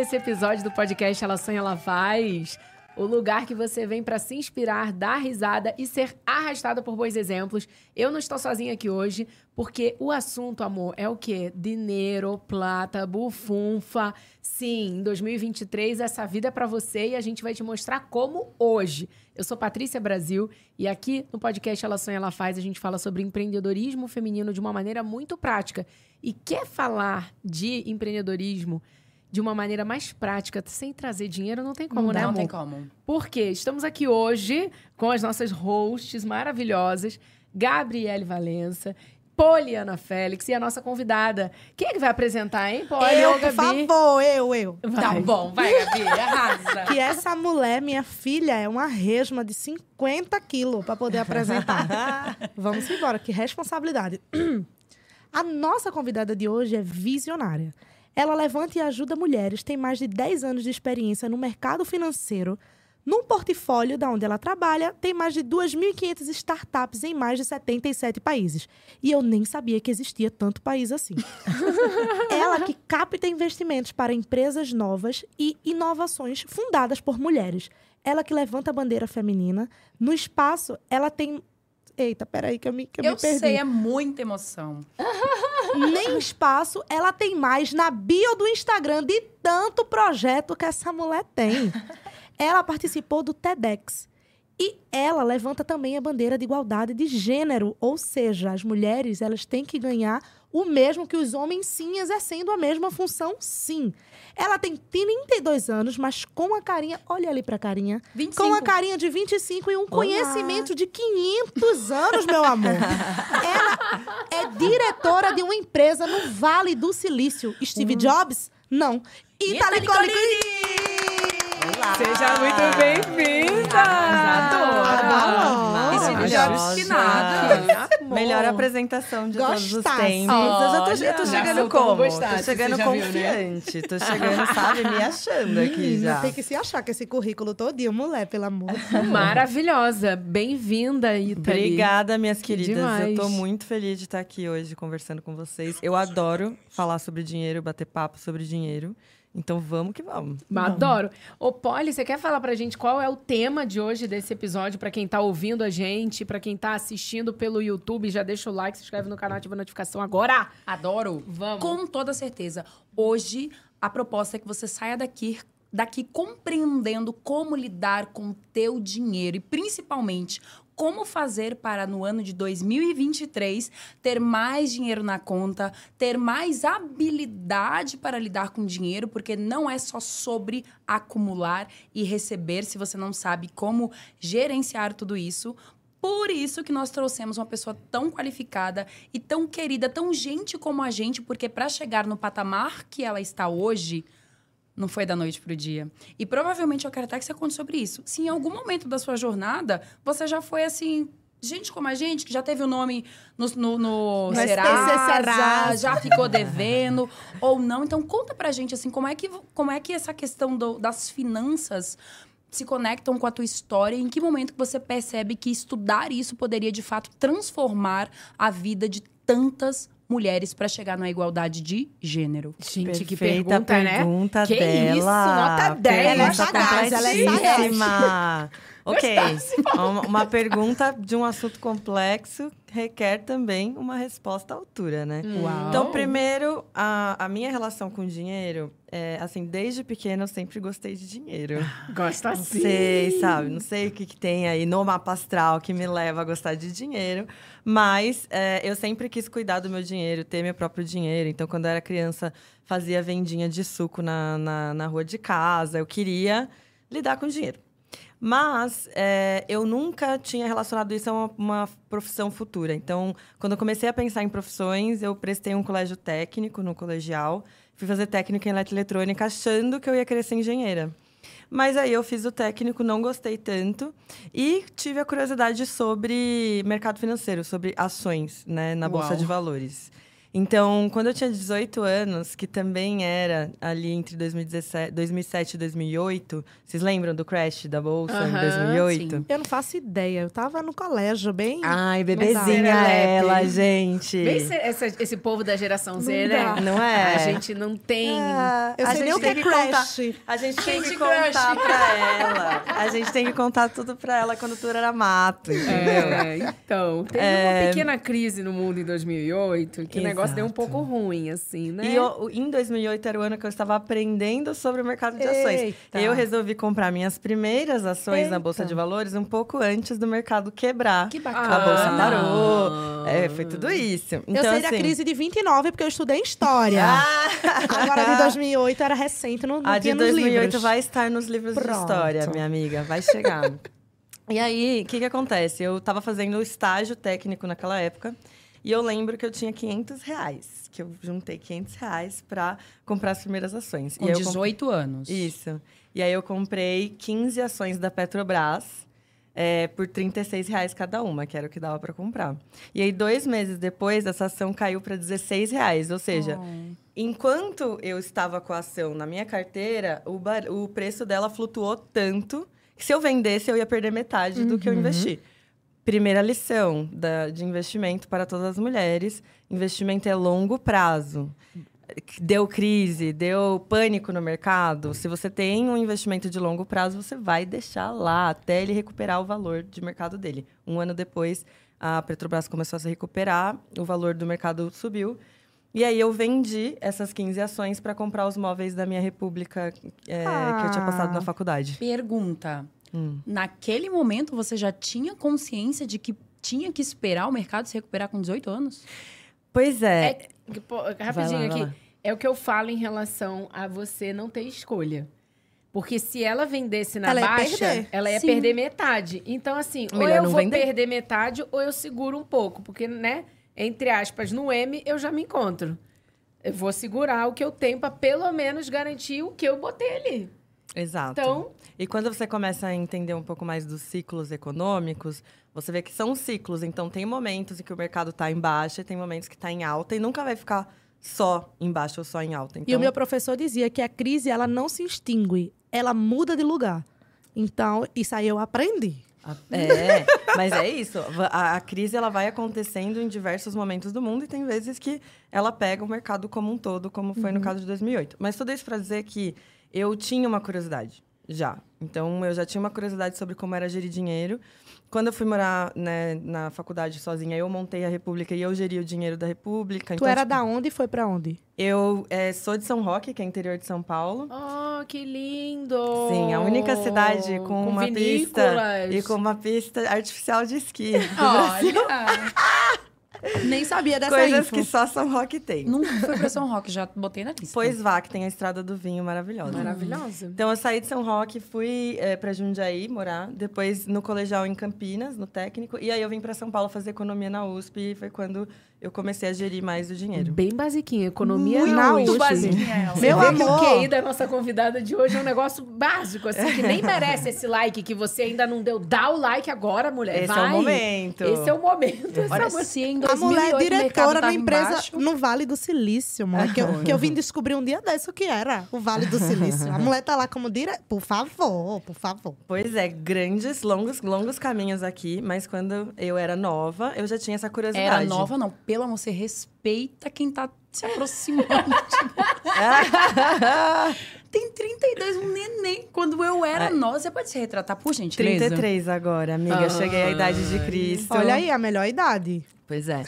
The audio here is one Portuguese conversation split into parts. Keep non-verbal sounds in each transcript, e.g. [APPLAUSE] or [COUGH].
esse episódio do podcast Ela Sonha, Ela Faz. O lugar que você vem para se inspirar, dar risada e ser arrastada por bons exemplos. Eu não estou sozinha aqui hoje, porque o assunto, amor, é o quê? Dinheiro, plata, bufunfa. Sim, em 2023 essa vida é para você e a gente vai te mostrar como hoje. Eu sou Patrícia Brasil e aqui no podcast Ela Sonha, Ela Faz a gente fala sobre empreendedorismo feminino de uma maneira muito prática. E quer falar de empreendedorismo de uma maneira mais prática, sem trazer dinheiro, não tem como, não, né, amor? Não tem como. Porque estamos aqui hoje com as nossas hosts maravilhosas, Gabriele Valença, Poliana Félix e a nossa convidada. Quem é que vai apresentar, hein, Poli? Eu, por favor, eu, eu. Vai. Tá bom, vai, Gabi, arrasa. Que essa mulher, minha filha, é uma resma de 50 quilos para poder apresentar. [LAUGHS] Vamos embora, que responsabilidade. [CLEARS THROAT] A nossa convidada de hoje é visionária. Ela levanta e ajuda mulheres, tem mais de 10 anos de experiência no mercado financeiro. Num portfólio da onde ela trabalha, tem mais de 2.500 startups em mais de 77 países. E eu nem sabia que existia tanto país assim. [LAUGHS] ela que capta investimentos para empresas novas e inovações fundadas por mulheres. Ela que levanta a bandeira feminina. No espaço, ela tem. Eita, peraí, que eu me, que eu Eu me perdi. sei, é muita emoção. [LAUGHS] Nem espaço ela tem mais na bio do Instagram de tanto projeto que essa mulher tem. Ela participou do TEDx. E ela levanta também a bandeira de igualdade de gênero, ou seja, as mulheres elas têm que ganhar o mesmo que os homens, sim, exercendo a mesma função, sim. Ela tem 32 anos, mas com a carinha, olha ali pra carinha, 25. com a carinha de 25 e um conhecimento de 500 anos, meu amor. [LAUGHS] Ela é diretora de uma empresa no Vale do Silício. Steve Jobs? Não. Itali Seja muito bem-vinda! Adoro. E Steve Maravilhosa. Jobs que nada. Amor. Melhor apresentação de todos os Gostasse. tempos. eu já tô, eu tô chegando como? gostasse, tô chegando já viu, né? confiante. Tô chegando, sabe, me achando aqui já. tem que se achar com esse currículo todinho, mulher, pelo amor. Maravilhosa. Bem-vinda, Itali. Obrigada, minhas queridas. demais. Eu tô muito feliz de estar aqui hoje conversando com vocês. Eu adoro falar sobre dinheiro, bater papo sobre dinheiro. Então vamos que vamos. Adoro. Ô, Polly, você quer falar pra gente qual é o tema de hoje desse episódio? Pra quem tá ouvindo a gente, pra quem tá assistindo pelo YouTube, já deixa o like, se inscreve no canal, ativa a notificação agora. Adoro. Vamos. Com toda certeza. Hoje, a proposta é que você saia daqui daqui compreendendo como lidar com o teu dinheiro e principalmente como fazer para no ano de 2023 ter mais dinheiro na conta, ter mais habilidade para lidar com dinheiro, porque não é só sobre acumular e receber se você não sabe como gerenciar tudo isso. Por isso que nós trouxemos uma pessoa tão qualificada e tão querida, tão gente como a gente, porque para chegar no patamar que ela está hoje, não foi da noite pro dia. E provavelmente eu quero até que você conte sobre isso. Se em algum momento da sua jornada você já foi assim. Gente como a gente, que já teve o nome no, no, no Serasa, Serasa. já ficou devendo, ou não. Então, conta pra gente, assim, como é que, como é que essa questão do- das finanças se conectam com a tua história? Em que momento que você percebe que estudar isso poderia, de fato, transformar a vida de tantas mulheres para chegar na igualdade de gênero? Gente, que Perfeita pergunta, né? pergunta Que dela. isso, nota 10. Ela é Pergunta sagaz, ela é sagaz. Ok, uma, uma pergunta de um assunto complexo requer também uma resposta à altura, né? Uau. Então, primeiro, a, a minha relação com dinheiro, é, assim, desde pequena eu sempre gostei de dinheiro. Gosta Não assim. sei, sabe? Não sei o que, que tem aí no mapa astral que me leva a gostar de dinheiro. Mas é, eu sempre quis cuidar do meu dinheiro, ter meu próprio dinheiro. Então, quando eu era criança, fazia vendinha de suco na, na, na rua de casa. Eu queria lidar com dinheiro. Mas é, eu nunca tinha relacionado isso a uma, uma profissão futura. Então, quando eu comecei a pensar em profissões, eu prestei um colégio técnico no colegial. Fui fazer técnica em eletroeletrônica achando que eu ia querer ser engenheira. Mas aí eu fiz o técnico, não gostei tanto. E tive a curiosidade sobre mercado financeiro, sobre ações né, na Bolsa Uau. de Valores. Então, quando eu tinha 18 anos, que também era ali entre 2017, 2007 e 2008, vocês lembram do crash da bolsa em Aham, 2008? sim. Eu não faço ideia. Eu tava no colégio, bem. Ai, bebezinha ela, gente. Bem esse, essa- esse povo da geração Z, Não né? dá. Não é? A gente não tem. Ah, Eu a sei nem gente o que é contar- crash. A gente tem que contar Crush. pra ela. A gente tem que contar tudo pra ela quando tudo era mato, entendeu? É, então, teve É. uma pequena crise no mundo em 2008, que o negócio deu um pouco ruim, assim, né? E eu- em 2008 era o ano que eu estava aprendendo sobre o mercado de ações. Eita. Eu resolvi comprar minhas primeiras ações na Eita. Bolsa de Valores um pouco antes do mercado quebrar. Que A bacana. bolsa Ah. parou. É, foi tudo isso. Então, eu sei da assim, crise de 29 porque eu estudei história. Ah, [LAUGHS] Agora de 2008 era recente, não, não a de tinha nos 2008 livros. vai estar nos livros de Pronto. história, minha amiga. Vai chegar. [LAUGHS] e aí, o que, que acontece? Eu estava fazendo estágio técnico naquela época. E eu lembro que eu tinha 500 reais. Que eu juntei 500 reais para comprar as primeiras ações. Com e aí eu comp- 18 anos. Isso. E aí eu comprei 15 ações da Petrobras é, por 36 reais cada uma, que era o que dava para comprar. E aí, dois meses depois, essa ação caiu para 16 reais. Ou seja, Oh. enquanto eu estava com a ação na minha carteira, o, bar- o preço dela flutuou tanto que se eu vendesse, eu ia perder metade do que eu investi. Primeira lição da- de investimento para todas as mulheres: investimento é longo prazo. Deu crise, deu pânico no mercado. Se você tem um investimento de longo prazo, você vai deixar lá até ele recuperar o valor de mercado dele. Um ano depois, a Petrobras começou a se recuperar, o valor do mercado subiu. E aí eu vendi essas 15 ações para comprar os móveis da minha república é, que eu tinha passado na Ah. faculdade. Pergunta. Hum. Naquele momento, você já tinha consciência de que tinha que esperar o mercado se recuperar com 18 anos? Pois é. É, pô, rapidinho lá, aqui. lá. É o que eu falo em relação a você não ter escolha. Porque se ela vendesse na Ela ia baixa, perder. ela ia Sim. perder metade. Então, assim, ou Melhor eu não vou vender. perder metade ou eu seguro um pouco. Porque, né, entre aspas, no M eu já me encontro. Eu vou segurar o que eu tenho para pelo menos garantir o que eu botei ali. Exato. Então, E quando você começa a entender um pouco mais dos ciclos econômicos, você vê que são ciclos. Então, tem momentos em que o mercado está em baixa, e tem momentos que está em alta, e nunca vai ficar só em baixa ou só em alta. Então, E o meu professor dizia que a crise ela não se extingue, ela muda de lugar. Então, isso aí eu aprendi. É, mas é isso. A, a crise ela vai acontecendo em diversos momentos do mundo e tem vezes que ela pega o mercado como um todo, como foi no caso de 2008. Mas tudo isso para dizer que eu tinha uma curiosidade já. Então eu já tinha uma curiosidade sobre como era gerir dinheiro. Quando eu fui morar né, na faculdade sozinha, eu montei a República e eu geri o dinheiro da República. tu Então, era tipo, da onde e foi pra onde? Eu é, sou de São Roque, que é interior de São Paulo. oh, que lindo! Sim, a única cidade com, uma pista vinícolas. e com uma pista artificial de esqui. [LAUGHS] Olha! [LAUGHS] Nem sabia dessa Coisas info. que só São Roque tem. Nunca fui pra São Roque, já botei na lista. Pois vá, que tem a Estrada do Vinho maravilhosa. Maravilhosa. Então, eu saí de São Roque, fui é, para Jundiaí morar, depois no colegial em Campinas, no técnico, e aí eu vim para São Paulo fazer economia na USP, e foi quando eu comecei a gerir mais o dinheiro. Bem basiquinha. Economia Muito na muito USP. basiquinha ela. Meu que o amor. QI da nossa convidada de hoje é um negócio básico, assim, que nem merece esse like que você ainda não deu. Dá o like agora, mulher. Esse Vai. é o momento. Esse é o momento. Essa Olha, se em A 2008 mulher é diretora na empresa embaixo, no Vale do Silício, mulher. Que eu, que eu vim descobrir um dia desse o que era o Vale do Silício. A mulher tá lá como diretora. Por favor, por favor. Pois é, grandes, longos, longos caminhos aqui, mas quando eu era nova, eu já tinha essa curiosidade. Era nova, não. Pelo amor, você respeita quem tá se aproximando. [LAUGHS] Tem 32, um neném. Quando eu era É. nova, você pode se retratar, por gentileza? 33 agora, amiga. Cheguei à idade de Cristo. Olha aí, a melhor idade. Pois é.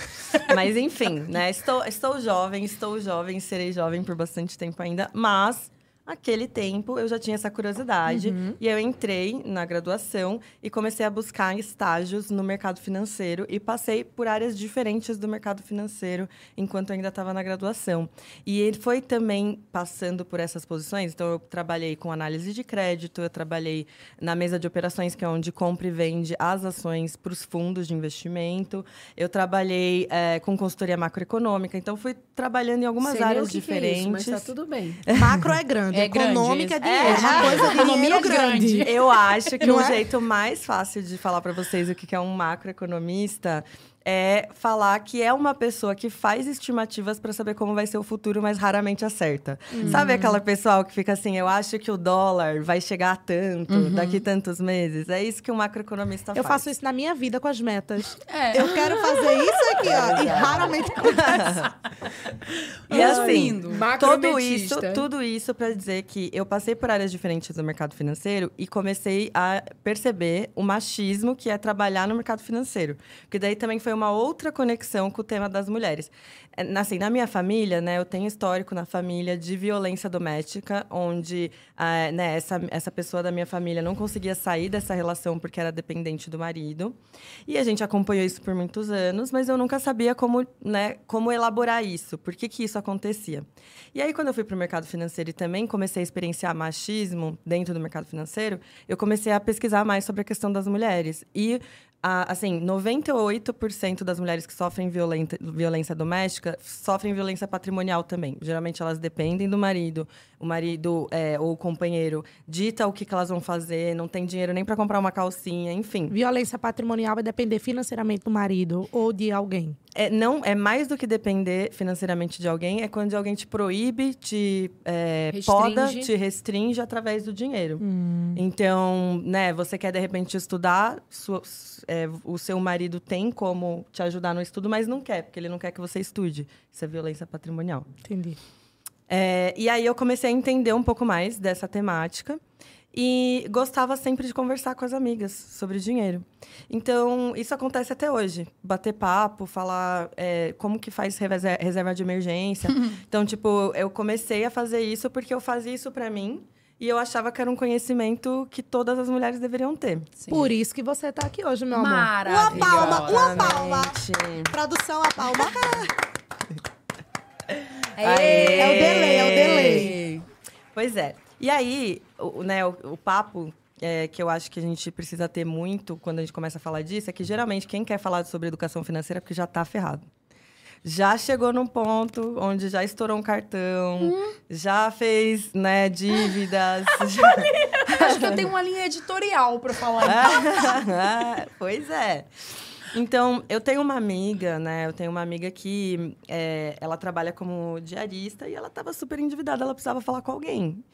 Mas enfim, né? Estou, estou jovem, estou jovem, serei jovem por bastante tempo ainda, mas aquele tempo eu já tinha essa curiosidade e eu entrei na graduação e comecei a buscar estágios no mercado financeiro e passei por áreas diferentes do mercado financeiro enquanto eu ainda estava na graduação. E ele foi também passando por essas posições, então eu trabalhei com análise de crédito, eu trabalhei na mesa de operações, que é onde compra e vende as ações para os fundos de investimento. Eu trabalhei eh, com consultoria macroeconômica, então fui trabalhando em algumas Sei áreas que que é diferentes. isso, mas tá tudo bem. [LAUGHS] Macro é grande, É grande, econômica é esse- dinheiro. é, uma coisa economia dinheiro é grande. grande. Eu acho que Não o é? jeito mais fácil de falar para vocês o que é um macroeconomista é falar que é uma pessoa que faz estimativas para saber como vai ser o futuro, mas raramente acerta. Sabe aquela pessoal que fica assim, eu acho que o dólar vai chegar a tanto daqui tantos meses? É isso que um macroeconomista Eu faz. faço isso na minha vida com as metas. É. Eu quero fazer isso aqui, ó. E raramente acontece. [LAUGHS] E assim, Lindo. tudo isso, tudo isso para dizer que eu passei por áreas diferentes do mercado financeiro e comecei a perceber o machismo que é trabalhar no mercado financeiro. Porque daí também foi uma outra conexão com o tema das mulheres. É, Assim, na minha família, né, eu tenho histórico na família de violência doméstica, onde ah, né, essa, essa pessoa da minha família não conseguia sair dessa relação porque era dependente do marido. E a gente acompanhou isso por muitos anos, mas eu nunca sabia como, né, como elaborar isso, por que, que isso acontecia. E aí, quando eu fui para o mercado financeiro e também comecei a experienciar machismo dentro do mercado financeiro, eu comecei a pesquisar mais sobre a questão das mulheres. E, ah, assim, 98% das mulheres que sofrem violenta, violência doméstica sofrem violência patrimonial também. Geralmente, elas dependem do marido. O marido é, ou o companheiro dita o que, que elas vão fazer, não tem dinheiro nem para comprar uma calcinha, enfim. Violência patrimonial vai depender financeiramente do marido ou de alguém. É, não, é mais do que depender financeiramente de alguém, é quando alguém te proíbe, te é, poda, te restringe através do dinheiro. Então, né, você quer de repente estudar, sua- é, o seu marido tem como te ajudar no estudo, mas não quer, porque ele não quer que você estude. Isso é violência patrimonial. Entendi. É, e aí eu comecei a entender um pouco mais dessa temática e gostava sempre de conversar com as amigas sobre dinheiro. Então, isso acontece até hoje. Bater papo, falar é, como que faz reserva de emergência. [LAUGHS] então, tipo, eu comecei a fazer isso porque eu fazia isso pra mim e eu achava que era um conhecimento que todas as mulheres deveriam ter. Sim. Por isso que você tá aqui hoje, meu amor. Uma palma, uma palma. Produção, a palma. [LAUGHS] É o delay, é o delay. Pois é. E aí, o, né, o, o papo é, que eu acho que a gente precisa ter muito quando a gente começa a falar disso é que geralmente quem quer falar sobre educação financeira é porque já está ferrado. Já chegou num ponto onde já estourou um cartão, já fez né, dívidas. [LAUGHS] já- Acho que eu tenho uma linha editorial pra falar. Ah, [LAUGHS] pois é. Então, eu tenho uma amiga, né? Eu tenho uma amiga que é, ela trabalha como diarista e ela estava super endividada, ela precisava falar com alguém.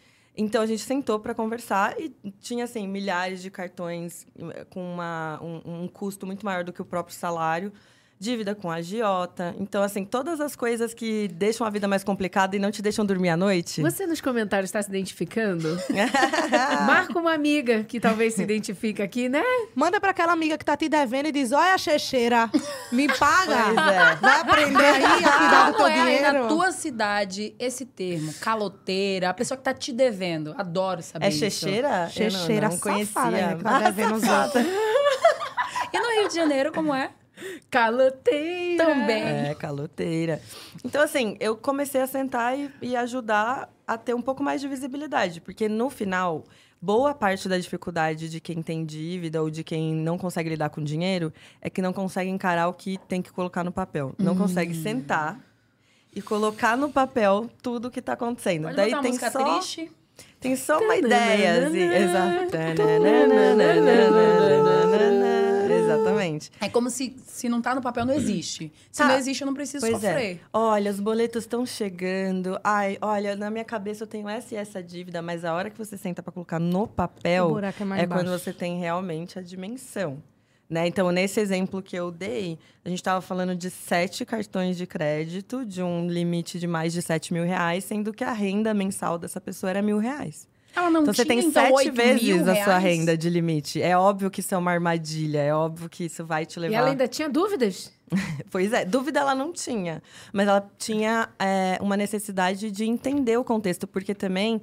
Então, a gente sentou para conversar e tinha, assim, milhares de cartões eh, com uma, um, um custo muito maior do que o próprio salário. Dívida com agiota. Então, assim, todas as coisas que deixam a vida mais complicada e não te deixam dormir à noite. Você nos comentários está se identificando? [LAUGHS] Marca uma amiga que talvez se identifique aqui, né? Manda pra aquela amiga que tá te devendo e diz: Olha, Checheira, me paga. Pois é. Vai aprender aí a cuidar do teu é aí dinheiro. na tua cidade esse termo? Caloteira, a pessoa que tá te devendo. Adoro saber É isso. checheira? Checheira eu não, não conhecia. safada, né, que tá devendo os outros. [LAUGHS] E no Rio de Janeiro, como é? Caloteira. Também. É, caloteira. Então, assim, eu comecei a sentar e, e ajudar a ter um pouco mais de visibilidade. Porque, no final, boa parte da dificuldade de quem tem dívida ou de quem não consegue lidar com dinheiro é que não consegue encarar o que tem que colocar no papel. Não consegue sentar e colocar no papel tudo o que está acontecendo. Pode Daí tem só, triste? tem só uma ideia. Assim, exato. Exatamente. É como se, se não tá no papel, não existe. Se Tá. não existe, eu não preciso Pois sofrer. é. Olha, os boletos estão chegando. Ai, olha, na minha cabeça eu tenho essa e essa dívida, mas a hora que você senta para colocar no papel é mais é quando você tem realmente a dimensão. Né? Então, nesse exemplo que eu dei, a gente estava falando de sete cartões de crédito, de um limite de mais de 7 mil reais, sendo que a renda mensal dessa pessoa era mil reais. Ela não Então, você tinha, tem então, sete 8 vezes a sua renda de limite. É óbvio que isso é uma armadilha, é óbvio que isso vai te levar... E ela ainda tinha dúvidas? [LAUGHS] Pois é, dúvida ela não tinha. Mas ela tinha é, uma necessidade de entender o contexto, porque também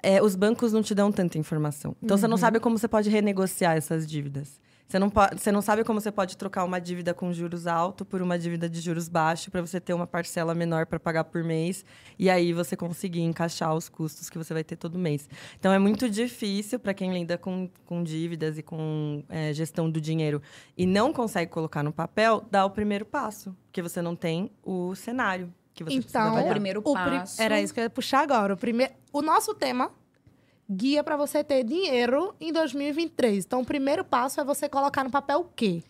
é, os bancos não te dão tanta informação. Então, você não sabe como você pode renegociar essas dívidas. Você não, po- você não sabe como você pode trocar uma dívida com juros altos por uma dívida de juros baixos para você ter uma parcela menor para pagar por mês e aí você conseguir encaixar os custos que você vai ter todo mês. Então é muito difícil para quem lida com, com dívidas e com é, gestão do dinheiro e não consegue colocar no papel, dar o primeiro passo, porque você não tem o cenário que você precisa Então, O primeiro O pri- passo. Era isso que eu ia puxar agora. O, primeiro... o nosso tema guia para você ter dinheiro em 2023. Então, o primeiro passo é você colocar no papel o quê?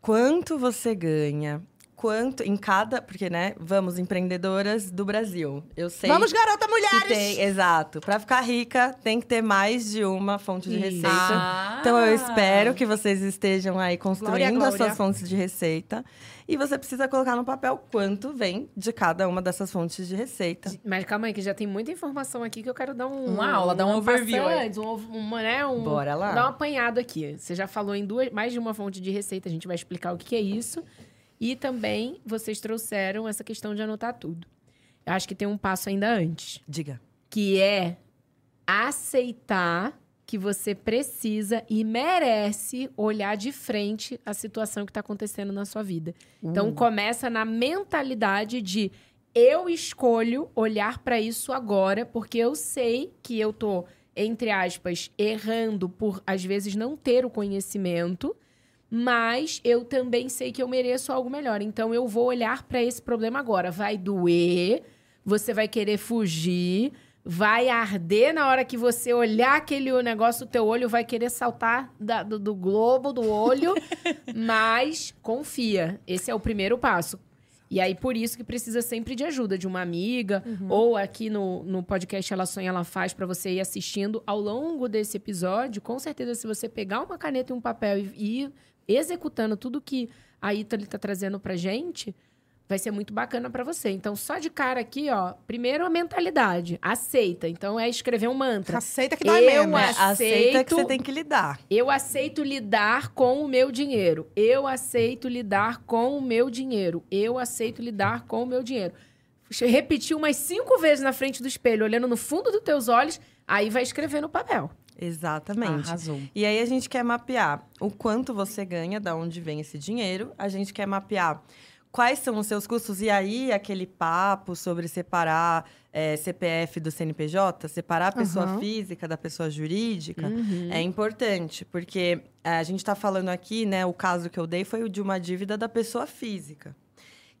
quanto você ganha, quanto em cada, porque né, vamos empreendedoras do Brasil. Eu sei Vamos, garota mulheres! tem, exato. Para ficar rica, tem que ter mais de uma fonte de Isso. receita. Ah. Então eu espero que vocês estejam aí construindo Glória, as suas fontes de receita e você precisa colocar no papel quanto vem de cada uma dessas fontes de receita. Mas calma aí, que já tem muita informação aqui que eu quero dar um... Uma aula, dar um overview aí. passante, Um, uma, né, um, Bora lá. Dar um apanhado aqui. Você já falou em duas, mais de uma fonte de receita, a gente vai explicar o que que é isso. E também vocês trouxeram essa questão de anotar tudo. Eu acho que tem um passo ainda antes, Diga. que é aceitar que você precisa e merece olhar de frente a situação que está acontecendo na sua vida. Então começa na mentalidade de eu escolho olhar para isso agora, porque eu sei que eu tô entre aspas errando por às vezes não ter o conhecimento, mas eu também sei que eu mereço algo melhor. Então eu vou olhar para esse problema agora. Vai doer, você vai querer fugir, vai arder na hora que você olhar aquele negócio, o teu olho vai querer saltar da- do, do globo do olho, [LAUGHS] mas confia. Esse é o primeiro passo. E aí, por isso que precisa sempre de ajuda de uma amiga, ou aqui no, no podcast Ela Sonha, Ela Faz, para você ir assistindo ao longo desse episódio. Com certeza, se você pegar uma caneta e um papel e e ir executando tudo que a Italy tá trazendo pra gente, vai ser muito bacana pra você. Então, só de cara aqui, ó, primeiro a mentalidade, aceita. Então, é escrever um mantra. Aceita que dói Eu menos. é- Aceita que Aceito. você tem que lidar. Eu aceito lidar com o meu dinheiro. Eu aceito lidar com o meu dinheiro. Eu aceito lidar com o meu dinheiro. Repetir umas cinco vezes na frente do espelho, olhando no fundo dos teus olhos, aí vai escrever no papel. Exatamente. Arrasou. E aí a gente quer mapear o quanto você ganha, da onde vem esse dinheiro. A gente quer mapear quais são os seus custos. E aí, aquele papo sobre separar eh, CPF do CNPJ, separar a pessoa Aham. física da pessoa jurídica, Uhum. é importante. Porque eh, a gente está falando aqui, né? O caso que eu dei foi o de uma dívida da pessoa física.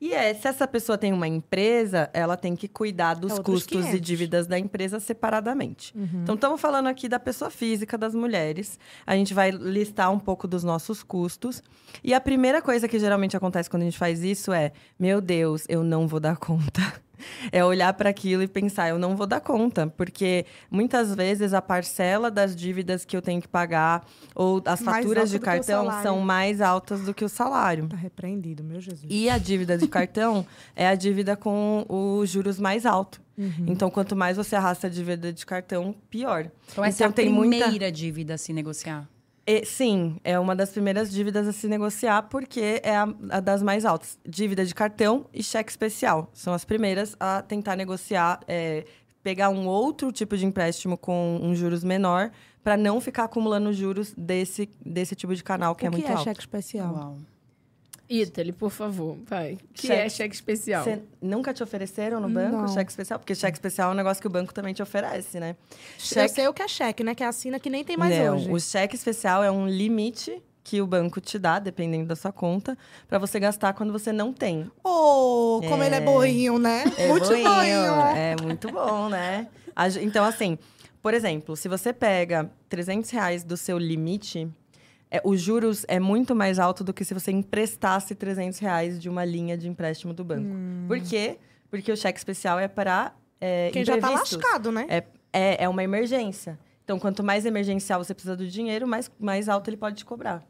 E é, se essa pessoa tem uma empresa, ela tem que cuidar dos outros custos e 500. dívidas da empresa separadamente. Então, estamos falando aqui da pessoa física, das mulheres. A gente vai listar um pouco dos nossos custos. E a primeira coisa que geralmente acontece quando a gente faz isso é: meu Deus, eu não vou dar conta. [LAUGHS] É olhar para aquilo e pensar, eu não vou dar conta, porque muitas vezes a parcela das dívidas que eu tenho que pagar ou as Mais faturas de cartão são mais altas do que o salário. Tá repreendido, meu Jesus. E a dívida de cartão [LAUGHS] é a dívida com os juros mais altos. Uhum. Então, quanto mais você arrasta a dívida de cartão, pior. Então, essa é a tem primeira muita- dívida a se negociar. E, sim, é uma das primeiras dívidas a se negociar, porque é a, a das mais altas. Dívida de cartão e cheque especial. São as primeiras a tentar negociar, é, pegar um outro tipo de empréstimo com um juros menor, para não ficar acumulando juros desse, desse tipo de canal, que o é que muito é alto. cheque especial? Uau. Italy, por favor, vai. Que Cheque- é cheque especial. Você nunca te ofereceram no banco Não. cheque especial? Porque cheque especial é um negócio que o banco também te oferece, né? Eu sei o que é cheque, né? Que assina que nem tem mais Não, hoje. o cheque especial é um limite que o banco te dá, dependendo da sua conta, para você gastar quando você não tem. Oh, como É. ele é boinho, né? É Muito boinho, boinho. É muito bom, né? Então, assim, por exemplo, se você pega 300 reais do seu limite, é, os juros é muito mais alto do que se você emprestasse 300 reais de uma linha de empréstimo do banco. Por quê? Porque o cheque especial é para é, Quem já tá imprevistos. lascado, né? É, é, é uma emergência. Então, quanto mais emergencial você precisa do dinheiro, mais, mais alto ele pode te cobrar.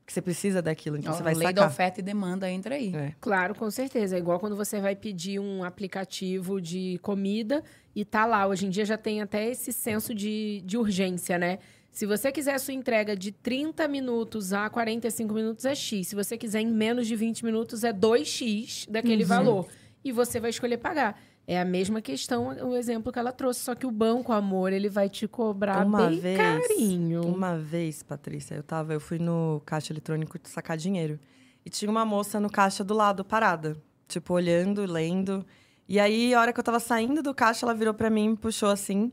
Porque você precisa daquilo, então Ó, você vai lei da sacar. oferta e demanda entra aí. É. Claro, com certeza. É igual quando você vai pedir um aplicativo de comida e tá lá. Hoje em dia já tem até esse senso de, de urgência, né? Se você quiser a sua entrega de 30 minutos a 45 minutos, é X. Se você quiser em menos de 20 minutos, é 2X daquele valor. E você vai escolher pagar. É a mesma questão, o exemplo que ela trouxe. Só que o banco, amor, ele vai te cobrar Uma bem vez, carinho. Uma vez, Patrícia, eu tava, eu fui no caixa eletrônico sacar dinheiro. E tinha uma moça no caixa do lado, parada. Tipo, olhando, lendo. E aí, a hora que eu tava saindo do caixa, ela virou pra mim, me puxou assim,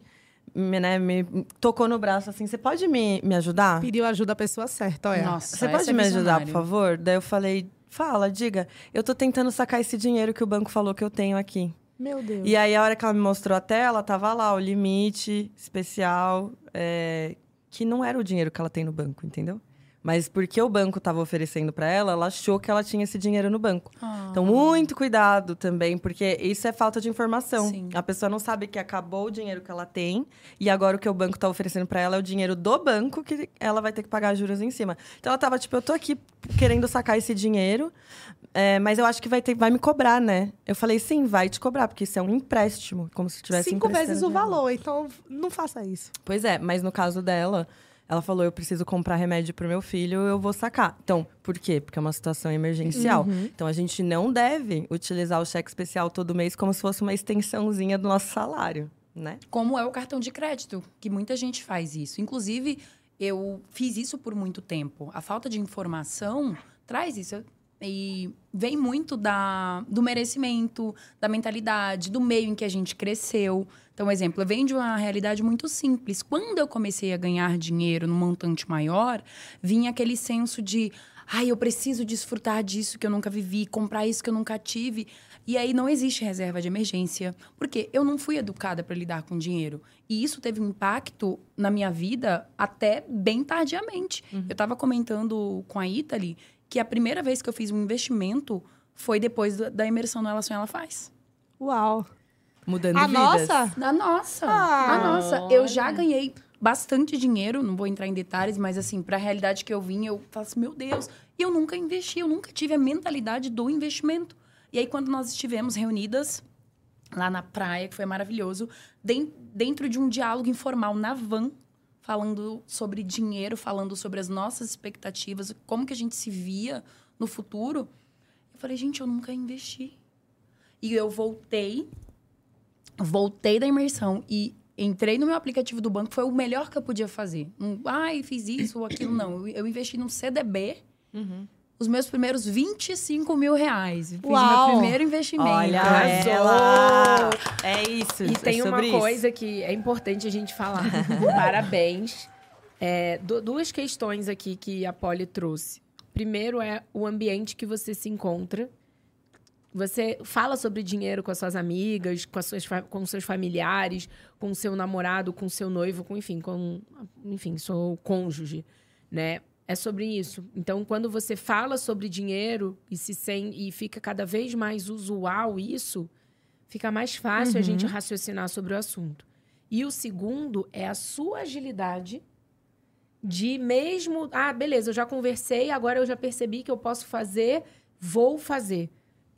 me, né, me tocou no braço assim, você pode me, me ajudar? Pediu ajuda à pessoa certa, olha. Nossa, Você pode é me ajudar, por favor? Daí eu falei, fala, diga. Eu tô tentando sacar esse dinheiro que o banco falou que eu tenho aqui. Meu Deus. E aí, a hora que ela me mostrou a tela, tava lá o limite especial, é, que não era o dinheiro que ela tem no banco, entendeu? Mas porque o banco estava oferecendo para ela, ela achou que ela tinha esse dinheiro no banco. Ah. Então, muito cuidado também, porque isso é falta de informação. Sim. A pessoa não sabe que acabou o dinheiro que ela tem e agora o que o banco está oferecendo para ela é o dinheiro do banco que ela vai ter que pagar juros em cima. Então, ela tava tipo, eu tô aqui querendo sacar esse dinheiro, é, mas eu acho que vai, ter, vai me cobrar, né? Eu falei, sim, vai te cobrar, porque isso é um empréstimo, como se tivesse Cinco vezes o valor, então não faça isso. Pois é, mas no caso dela, ela falou: eu preciso comprar remédio pro meu filho, eu vou sacar. Então, por quê? Porque é uma situação emergencial. Então, a gente não deve utilizar o cheque especial todo mês como se fosse uma extensãozinha do nosso salário, né? Como é o cartão de crédito, que muita gente faz isso. Inclusive, eu fiz isso por muito tempo. A falta de informação traz isso. E vem muito da, do merecimento, da mentalidade, do meio em que a gente cresceu. Então, um exemplo, eu venho de uma realidade muito simples. Quando eu comecei a ganhar dinheiro num montante maior, vinha aquele senso de ai, eu preciso desfrutar disso que eu nunca vivi, comprar isso que eu nunca tive. E aí não existe reserva de emergência, porque eu não fui educada para lidar com dinheiro. E isso teve um impacto na minha vida até bem tardiamente. Eu estava comentando com a Italy que a primeira vez que eu fiz um investimento foi depois da- da imersão no Ela Sonha Ela Faz. Uau. Mudando A vidas. nossa? Na nossa, Ah. a nossa. Eu já ganhei bastante dinheiro, não vou entrar em detalhes, mas assim, para a realidade que eu vim, eu falo assim, meu Deus, e eu nunca investi, eu nunca tive a mentalidade do investimento. E aí, quando nós estivemos reunidas lá na praia, que foi maravilhoso, den- dentro de um diálogo informal na van, falando sobre dinheiro, falando sobre as nossas expectativas, como que a gente se via no futuro, eu falei, gente, eu nunca investi. E eu voltei voltei da imersão e entrei no meu aplicativo do banco, foi o melhor que eu podia fazer. Um, ai, fiz isso ou aquilo, não. Eu, eu investi num CDB, os meus primeiros 25 mil reais. Fiz Uau! meu primeiro investimento. Olha Arrasou! ela! É isso. E é tem uma sobre isso. coisa que é importante a gente falar. [LAUGHS] Parabéns. É, du- duas questões aqui que a Polly trouxe. Primeiro é o ambiente que você se encontra. Você fala sobre dinheiro com as suas amigas, com, as suas, com seus familiares, com o seu namorado, com o seu noivo, com, enfim, com, enfim, seu cônjuge, né? É sobre isso. Então, quando você fala sobre dinheiro e se sem, e fica cada vez mais usual isso, fica mais fácil a gente raciocinar sobre o assunto. E o segundo é a sua agilidade de mesmo, ah, beleza, eu já conversei, agora eu já percebi que eu posso fazer, vou fazer.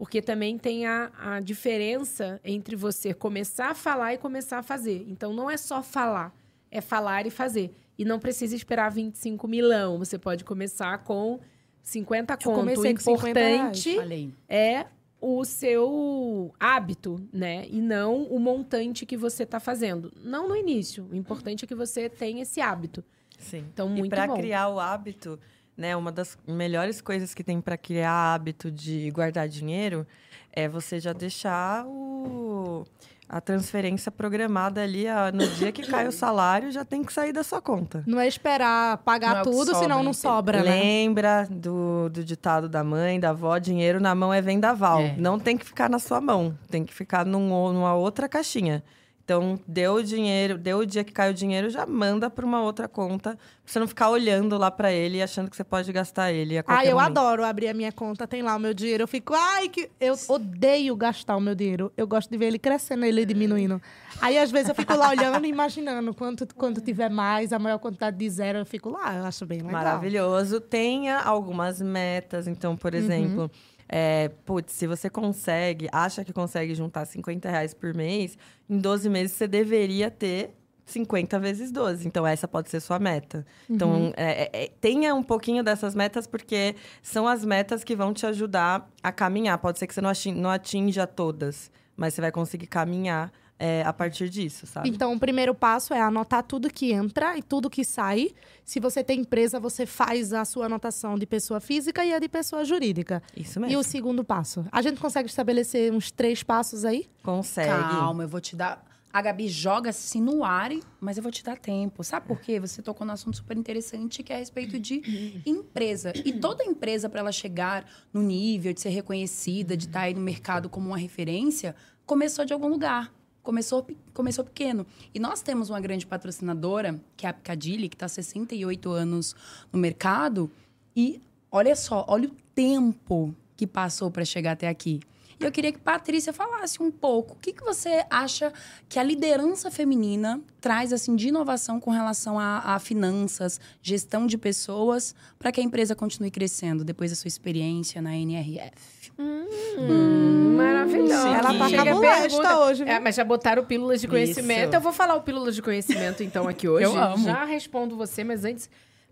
Porque também tem a, a diferença entre você começar a falar e começar a fazer. Então, não é só falar, é falar e fazer. E não precisa esperar 25 milão. Você pode começar com 50 conto. O comecei com 50 reais. importante é o seu hábito, né? E não o montante que você está fazendo. Não no início. O importante é que você tenha esse hábito. Sim. Então, e muito para bom. criar o hábito, né, uma das melhores coisas que tem para criar hábito de guardar dinheiro é você já deixar o a transferência programada ali a- no dia que cai o salário, já tem que sair da sua conta. Não é esperar pagar Não é tudo, sobra, senão não sobra, né? Lembra do, do ditado da mãe, da avó, dinheiro na mão é vendaval. É. Não tem que ficar na sua mão, tem que ficar num, numa outra caixinha. Então, deu o dinheiro, deu o dia que cai o dinheiro, já manda para uma outra conta, pra você não ficar olhando lá para ele e achando que você pode gastar ele a Ah, eu momento. adoro abrir a minha conta, tem lá o meu dinheiro. Eu fico, ai, que. Eu odeio gastar o meu dinheiro. Eu gosto de ver ele crescendo, ele diminuindo. Aí, às vezes, eu fico lá olhando e imaginando quanto, quando tiver mais, a maior quantidade de zero, eu fico lá, eu acho bem legal. Maravilhoso. Tenha algumas metas. Então, por exemplo, é, putz, se você consegue, acha que consegue juntar 50 reais por mês, em 12 meses você deveria ter 50 vezes 12. Então, essa pode ser sua meta. Então, é, é, é, tenha um pouquinho dessas metas, porque são as metas que vão te ajudar a caminhar. Pode ser que você não atin- não atinja todas, mas você vai conseguir caminhar é, a partir disso, sabe? Então, o primeiro passo é anotar tudo que entra e tudo que sai. Se você tem empresa, você faz a sua anotação de pessoa física e a de pessoa jurídica. Isso E mesmo. o segundo passo? A gente consegue estabelecer uns três passos aí? Consegue. Calma, eu vou te dar. A Gabi joga assim no ar, mas eu vou te dar tempo. Sabe por quê? Você tocou num assunto super interessante que é a respeito de empresa. E toda empresa, para ela chegar no nível de ser reconhecida, de estar aí no mercado como uma referência, começou de algum lugar. Começou, começou pequeno. E nós temos uma grande patrocinadora, que é a Picadilly, que está há 68 anos no mercado. E olha só, olha o tempo que passou para chegar até aqui. E eu queria que Patrícia falasse um pouco. O que, que você acha que a liderança feminina traz assim de inovação com relação a, a finanças, gestão de pessoas, para que a empresa continue crescendo depois da sua experiência na NRF? Hum, maravilhoso. Ela tá cabulesta pergunta- hoje, viu? É, mas já botaram pílulas de conhecimento. Isso. Eu vou falar o pílulas de conhecimento, então, aqui [LAUGHS] hoje. Eu amo. Já respondo você, mas antes...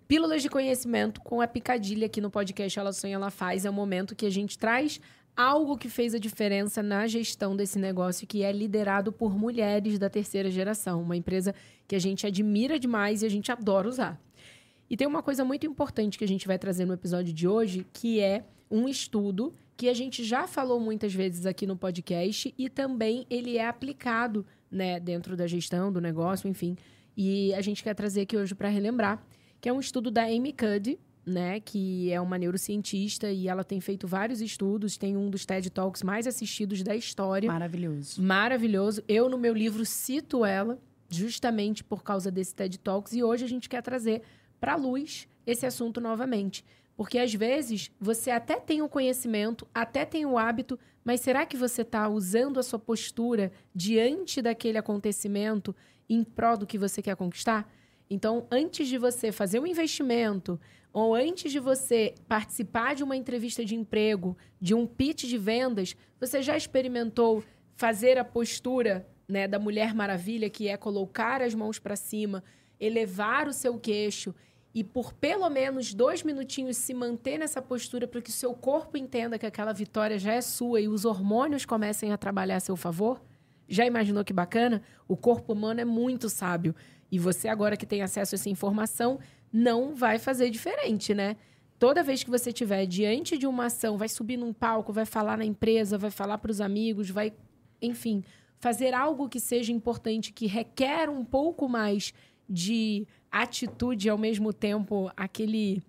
Pílulas de conhecimento com a Picadilha aqui no podcast Ela Sonha, Ela Faz. É o momento que a gente traz algo que fez a diferença na gestão desse negócio, que é liderado por mulheres da terceira geração. Uma empresa que a gente admira demais e a gente adora usar. E tem uma coisa muito importante que a gente vai trazer no episódio de hoje, que é um estudo que a gente já falou muitas vezes aqui no podcast e também ele é aplicado, né, dentro da gestão do negócio, enfim. E a gente quer trazer aqui hoje para relembrar, que é um estudo da Amy Cuddy, né, que é uma neurocientista e ela tem feito vários estudos, tem um dos TED Talks mais assistidos da história Maravilhoso. maravilhoso. Eu, no meu livro, cito ela justamente por causa desse TED Talks. E hoje a gente quer trazer para a luz esse assunto novamente. Porque às vezes você até tem o conhecimento, até tem o hábito, mas será que você está usando a sua postura diante daquele acontecimento em prol do que você quer conquistar? Então, antes de você fazer um investimento, ou antes de você participar de uma entrevista de emprego, de um pitch de vendas, você já experimentou fazer a postura né, da Mulher Maravilha, que é colocar as mãos para cima, elevar o seu queixo e por pelo menos dois minutinhos se manter nessa postura para que o seu corpo entenda que aquela vitória já é sua e os hormônios comecem a trabalhar a seu favor? Já imaginou que bacana? O corpo humano é muito sábio. E você, agora que tem acesso a essa informação, não vai fazer diferente, né? Toda vez que você estiver diante de uma ação, vai subir num palco, vai falar na empresa, vai falar para os amigos, vai, enfim, fazer algo que seja importante, que requer um pouco mais de atitude ao mesmo tempo, aquele.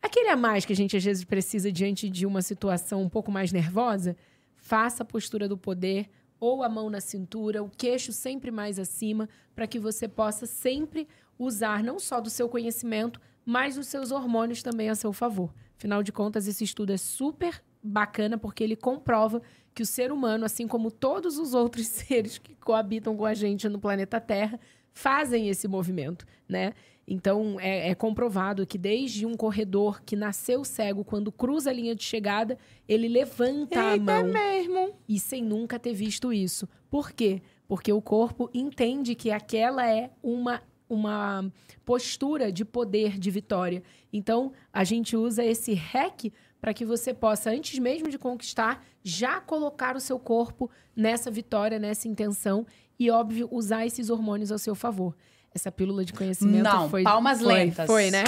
Aquele a mais que a gente às vezes precisa diante de uma situação um pouco mais nervosa, faça a postura do poder, ou a mão na cintura, o queixo sempre mais acima, para que você possa sempre usar não só do seu conhecimento, mas os seus hormônios também a seu favor. Afinal de contas, esse estudo é super bacana porque ele comprova que o ser humano, assim como todos os outros [LAUGHS] seres que coabitam com a gente no planeta Terra, fazem esse movimento, né? Então, é, é comprovado que desde um corredor que nasceu cego, quando cruza a linha de chegada, ele levanta a Eita, é mão mesmo. e sem nunca ter visto isso. Por quê? Porque o corpo entende que aquela é uma, uma postura de poder, de vitória. Então, a gente usa esse hack para que você possa, antes mesmo de conquistar, já colocar o seu corpo nessa vitória, nessa intenção e, óbvio, usar esses hormônios ao seu favor. Essa pílula de conhecimento Não, foi. palmas foi, lentas. Foi, né?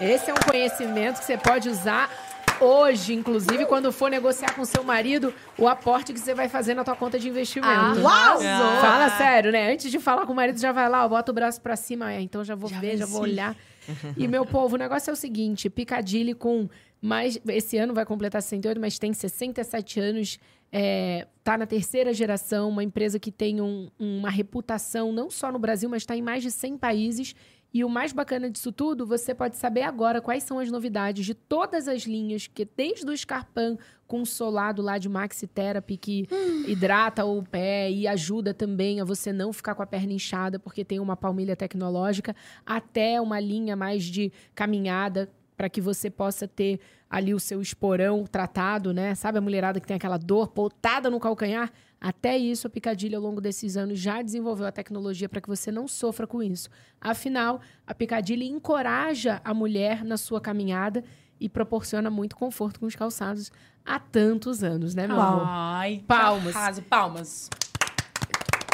Esse é um conhecimento que você pode usar hoje, inclusive, quando for negociar com seu marido o aporte que você vai fazer na tua conta de investimento. Arrasou! Fala sério, né? Antes de falar com o marido, já vai lá, ó, bota o braço pra cima. É, então já vou Já ver, já vou olhar. [LAUGHS] E, meu povo, o negócio é o seguinte: Picadilly com mais. Esse ano vai completar 68, mas tem 67 anos. É, tá na terceira geração, uma empresa que tem um- uma reputação não só no Brasil, mas está em mais de 100 países. E o mais bacana disso tudo, você pode saber agora quais são as novidades de todas as linhas, que desde o Scarpan com solado lá de Maxi Therapy, que hidrata o pé e ajuda também a você não ficar com a perna inchada, porque tem uma palmilha tecnológica, até uma linha mais de caminhada, para que você possa ter ali o seu esporão tratado, né? Sabe a mulherada que tem aquela dor potada no calcanhar? Até isso, a Picadilly, ao longo desses anos, já desenvolveu a tecnologia para que você não sofra com isso. Afinal, a Picadilly encoraja a mulher na sua caminhada e proporciona muito conforto com os calçados há tantos anos, né, meu amor? Ai, Palmas. arraso. Palmas.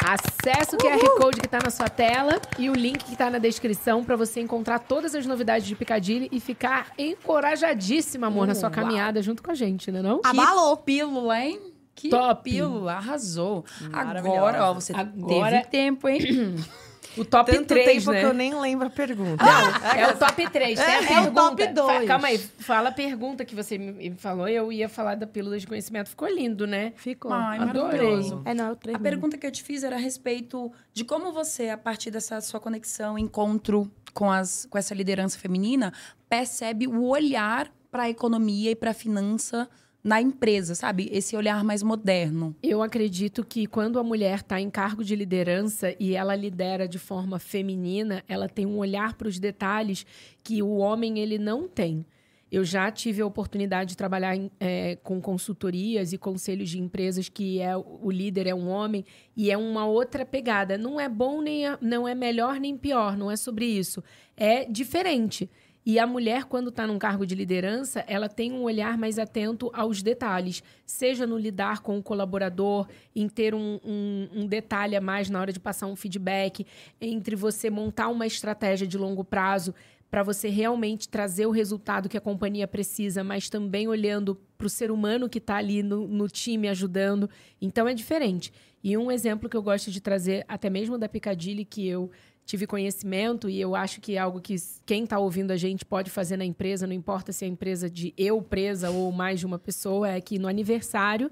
Acesse o QR Code que está na sua tela e o link que está na descrição para você encontrar todas as novidades de Picadilly e ficar encorajadíssima, amor, na sua Uau. caminhada junto com a gente, né não? Abalou. Que pílula, hein? Que Top. pílula, arrasou. Agora, ó, você Agora- teve tempo, hein? [CLEARS THROAT] O top Tanto 3, tempo né? que eu nem lembro a pergunta. Não, [LAUGHS] é o top 3. Tem a É, é o top dois. Fa- Calma aí, fala a pergunta que você me falou. Eu ia falar da pílula de conhecimento. Ficou lindo, né? Ficou. Ai. É, não, é o A pergunta que eu te fiz era a respeito de como você, a partir dessa sua conexão, encontro com, as, com essa liderança feminina, percebe o olhar para a economia e para a finança na empresa, sabe? Esse olhar mais moderno. Eu acredito que quando a mulher está em cargo de liderança e ela lidera de forma feminina, ela tem um olhar para os detalhes que o homem ele não tem. Eu já tive a oportunidade de trabalhar em, eh, com consultorias e conselhos de empresas que é o líder é um homem e é uma outra pegada. Não é bom nem não é melhor nem pior, não é sobre isso. É diferente. E a mulher, quando está num cargo de liderança, ela tem um olhar mais atento aos detalhes, seja no lidar com o colaborador, em ter um, um- um detalhe a mais na hora de passar um feedback, entre você montar uma estratégia de longo prazo para você realmente trazer o resultado que a companhia precisa, mas também olhando para o ser humano que está ali no, no time ajudando. Então é diferente. E um exemplo que eu gosto de trazer, até mesmo da Piccadilly, que eu tive conhecimento e eu acho que é algo que quem está ouvindo a gente pode fazer na empresa, não importa se é a empresa de eu presa ou mais de uma pessoa, é que no aniversário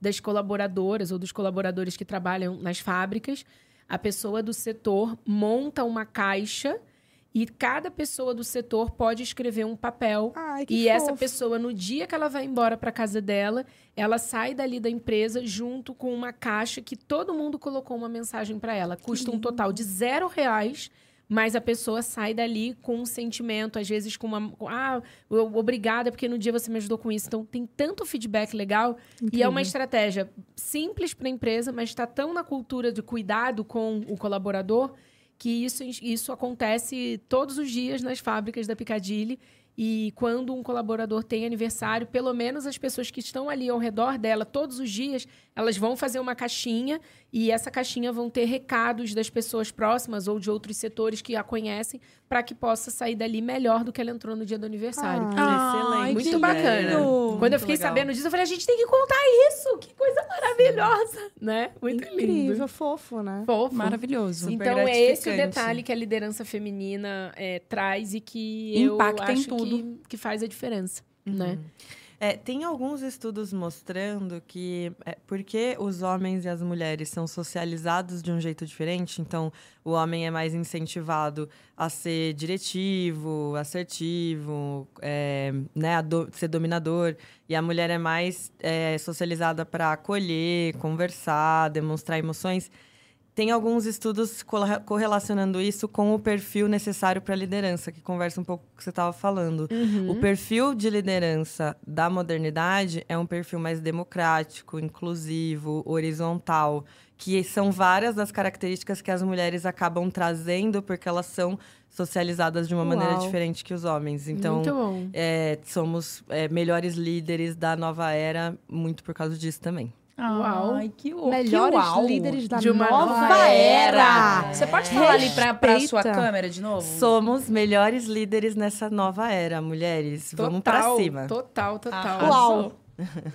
das colaboradoras ou dos colaboradores que trabalham nas fábricas, a pessoa do setor monta uma caixa e cada pessoa do setor pode escrever um papel Ai, e essa fofo. pessoa, no dia que ela vai embora para casa dela, ela sai dali da empresa junto com uma caixa que todo mundo colocou uma mensagem para ela. Custa um total de zero reais, mas a pessoa sai dali com um sentimento, às vezes com uma. com, Ah, obrigada, porque no dia você me ajudou com isso. Então tem tanto feedback legal. E é uma estratégia simples para a empresa, mas está tão na cultura de cuidado com o colaborador que isso, isso acontece todos os dias nas fábricas da Piccadilly. E quando um colaborador tem aniversário, pelo menos as pessoas que estão ali ao redor dela todos os dias, elas vão fazer uma caixinha e essa caixinha vão ter recados das pessoas próximas ou de outros setores que a conhecem para que possa sair dali melhor do que ela entrou no dia do aniversário. Ah, excelente. Muito bacana. lindo. Quando eu Muito fiquei legal. sabendo disso, eu falei, a gente tem que contar isso! Que coisa maravilhosa! Né? Muito Incrível, lindo. fofo, né? Fofo. Maravilhoso. Super Então, é esse o detalhe que a liderança feminina é, traz e que Impacta eu em acho tudo. Que, que faz a diferença, né? É, tem alguns estudos mostrando que é, porque os homens e as mulheres são socializados de um jeito diferente, então o homem é mais incentivado a ser diretivo, assertivo, é, né, a do- ser dominador, e a mulher é mais é, socializada para acolher, conversar, demonstrar emoções. Tem alguns estudos corre- correlacionando isso com o perfil necessário para a liderança, que conversa um pouco com o que você estava falando. O perfil de liderança da modernidade é um perfil mais democrático, inclusivo, horizontal, que são várias das características que as mulheres acabam trazendo porque elas são socializadas de uma maneira Uau. diferente que os homens. Então, é, somos é, melhores líderes da nova era, muito por causa disso também. Uau. Ai, que, o- Melhores que uau. líderes da De uma nova, nova era. Você pode falar ali pra, pra sua Respeita. câmera de novo? Somos melhores líderes nessa nova era, mulheres. Vamos pra Total, cima. Total, total. Arrasou. Uau.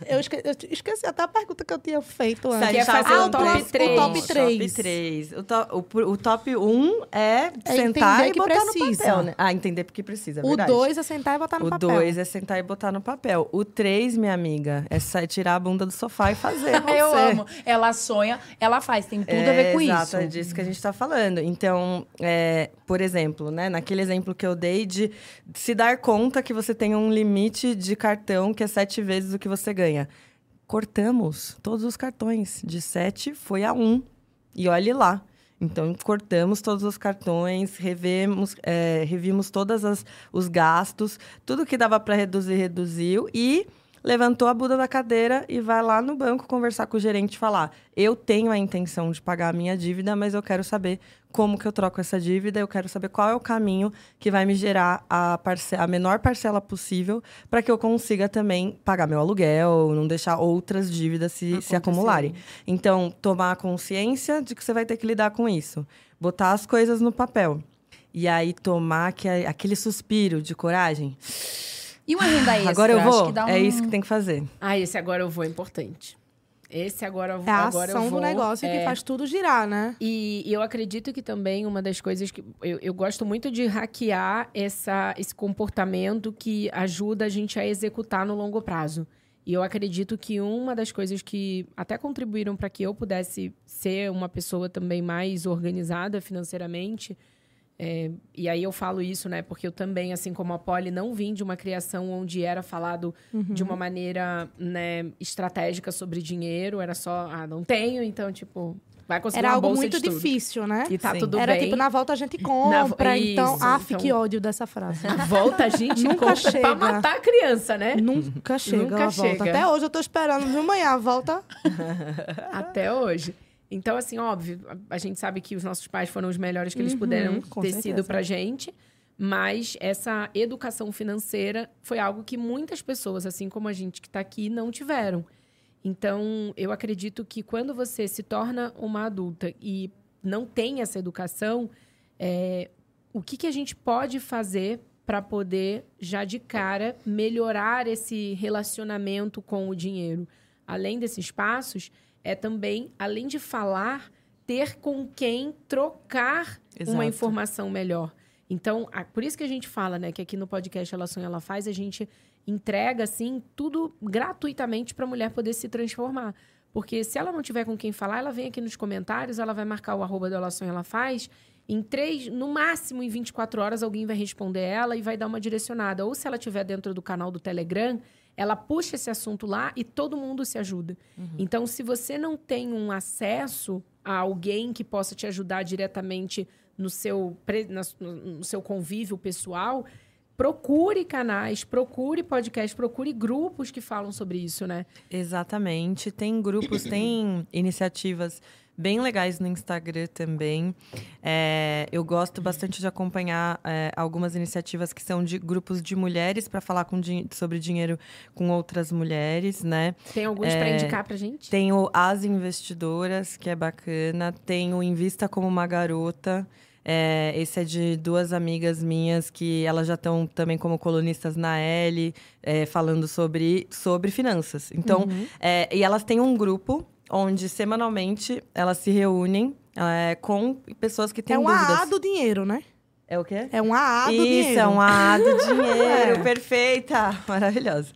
Eu esque- eu esqueci até a pergunta que eu tinha feito a antes. gente Quer tava fazer falando o top do- três. O top Top 3. 3. O, to- o pr- o top 1 é, É sentar e botar no precisa. papel, né? Ah, entender porque precisa, é O verdade. 2 é sentar e botar no O papel. 2 é sentar e botar no papel. O 3, minha amiga, é tirar a bunda do sofá e fazer. [LAUGHS] Eu você. amo. Ela sonha, ela faz. Tem tudo a É, ver com exato, isso. é disso que a gente está falando. Então, é, por exemplo, né, naquele exemplo que eu dei de se dar conta que você tem um limite de cartão que é sete vezes o que você ganha. Cortamos todos os cartões. De sete foi a um. E olhe lá. Então, cortamos todos os cartões, revemos, é, revimos todos os gastos, tudo que dava para reduzir, reduziu e levantou a bunda da cadeira e vai lá no banco conversar com o gerente e falar: eu tenho a intenção de pagar a minha dívida, mas eu quero saber como que eu troco essa dívida, eu quero saber qual é o caminho que vai me gerar a, parce a menor parcela possível para que eu consiga também pagar meu aluguel, não deixar outras dívidas se, se acumularem. Então, tomar consciência de que você vai ter que lidar com isso. Botar as coisas no papel. E aí tomar que, aquele suspiro de coragem. E uma renda extra? Agora eu Acho vou. que dá É um- isso que tem que fazer. Ah, esse agora eu vou é importante. Esse agora, É a agora ação eu vou. do negócio é. que faz tudo girar, né? E, e eu acredito que também uma das coisas que. Eu, eu gosto muito de hackear essa, esse comportamento que ajuda a gente a executar no longo prazo. E eu acredito que uma das coisas que até contribuíram para que eu pudesse ser uma pessoa também mais organizada financeiramente. É, e aí eu falo isso, né? Porque eu também, assim como a Polly, não vim de uma criação onde era falado de uma maneira né, estratégica sobre dinheiro. Era só, ah, não tenho, então, tipo, vai conseguir Era uma algo bolsa muito difícil, né? E tá Sim. tudo Era bem. tipo, na volta a gente Na compra. vo- então, Isso, af, então- que ódio dessa frase. A volta a gente [LAUGHS] Nunca compra chega. pra matar a criança, né? Nunca chega Nunca a volta. chega. Até hoje eu tô esperando, viu, manhã? A volta. [LAUGHS] Até hoje. Então, assim, óbvio, a, a gente sabe que os nossos pais foram os melhores que eles Uhum, puderam ter certeza. sido pra gente. Mas essa educação financeira foi algo que muitas pessoas, assim como a gente que tá aqui, não tiveram. Então, eu acredito que quando você se torna uma adulta e não tem essa educação, é, o que, que a gente pode fazer para poder, já de cara, melhorar esse relacionamento com o dinheiro? Além desses passos, é também, além de falar, ter com quem trocar Exato. uma informação melhor. Então, a- por isso que a gente fala, né, que aqui no podcast Ela Sonha, Ela Faz, a gente entrega, assim, tudo gratuitamente para a mulher poder se transformar. Porque se ela não tiver com quem falar, ela vem aqui nos comentários, ela vai marcar o arroba do Ela Sonha, Ela Faz. Em três, no máximo em 24 horas, alguém vai responder ela e vai dar uma direcionada. Ou se ela estiver dentro do canal do Telegram, ela puxa esse assunto lá e todo mundo se ajuda. Então, se você não tem um acesso a alguém que possa te ajudar diretamente no seu, no seu convívio pessoal, procure canais, procure podcasts, procure grupos que falam sobre isso, né? Exatamente. Tem grupos, [COUGHS] tem iniciativas bem legais no Instagram também. É, eu gosto bastante de acompanhar é, algumas iniciativas que são de grupos de mulheres para falar com din- sobre dinheiro com outras mulheres, né? Tem alguns pra indicar pra gente? Tem o As Investidoras, que é bacana. Tem o Invista como uma Garota. É, esse é de duas amigas minhas que elas já estão também como colunistas na L, é, falando sobre, sobre finanças. Então, é, e elas têm um grupo onde semanalmente elas se reúnem é, com pessoas que têm é um dúvidas. Do dinheiro, né? É o quê? É um AA do Isso, dinheiro. é um AA do [LAUGHS] dinheiro. É. Perfeita. [LAUGHS] Maravilhosa.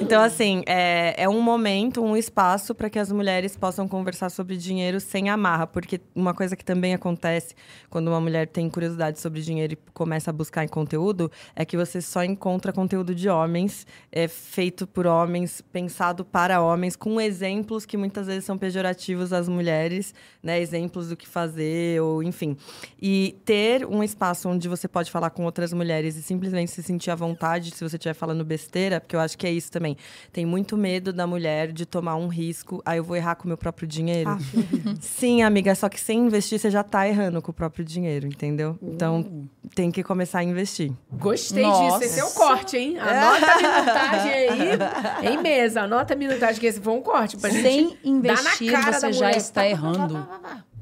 Então, assim, é, é um momento, um espaço para que as mulheres possam conversar sobre dinheiro sem amarra. Porque uma coisa que também acontece quando uma mulher tem curiosidade sobre dinheiro e começa a buscar em conteúdo é que você só encontra conteúdo de homens, é, feito por homens, pensado para homens, com exemplos que muitas vezes são pejorativos às mulheres, né? Exemplos do que fazer, ou enfim. E ter um espaço onde você pode falar com outras mulheres e simplesmente se sentir à vontade se você estiver falando besteira, porque eu acho que é isso também. Tem muito medo da mulher de tomar um risco. Aí eu vou errar com o meu próprio dinheiro. Ah, Sim, [LAUGHS] amiga, só que sem investir você já tá errando com o próprio dinheiro, entendeu? Então tem que começar a investir. Gostei Nossa. disso. Esse é o corte, hein? Anota a minutagem aí em mesa. Anota a minutagem, que esse foi um corte pra gente Sem dar na investir, você já está errando. [LAUGHS]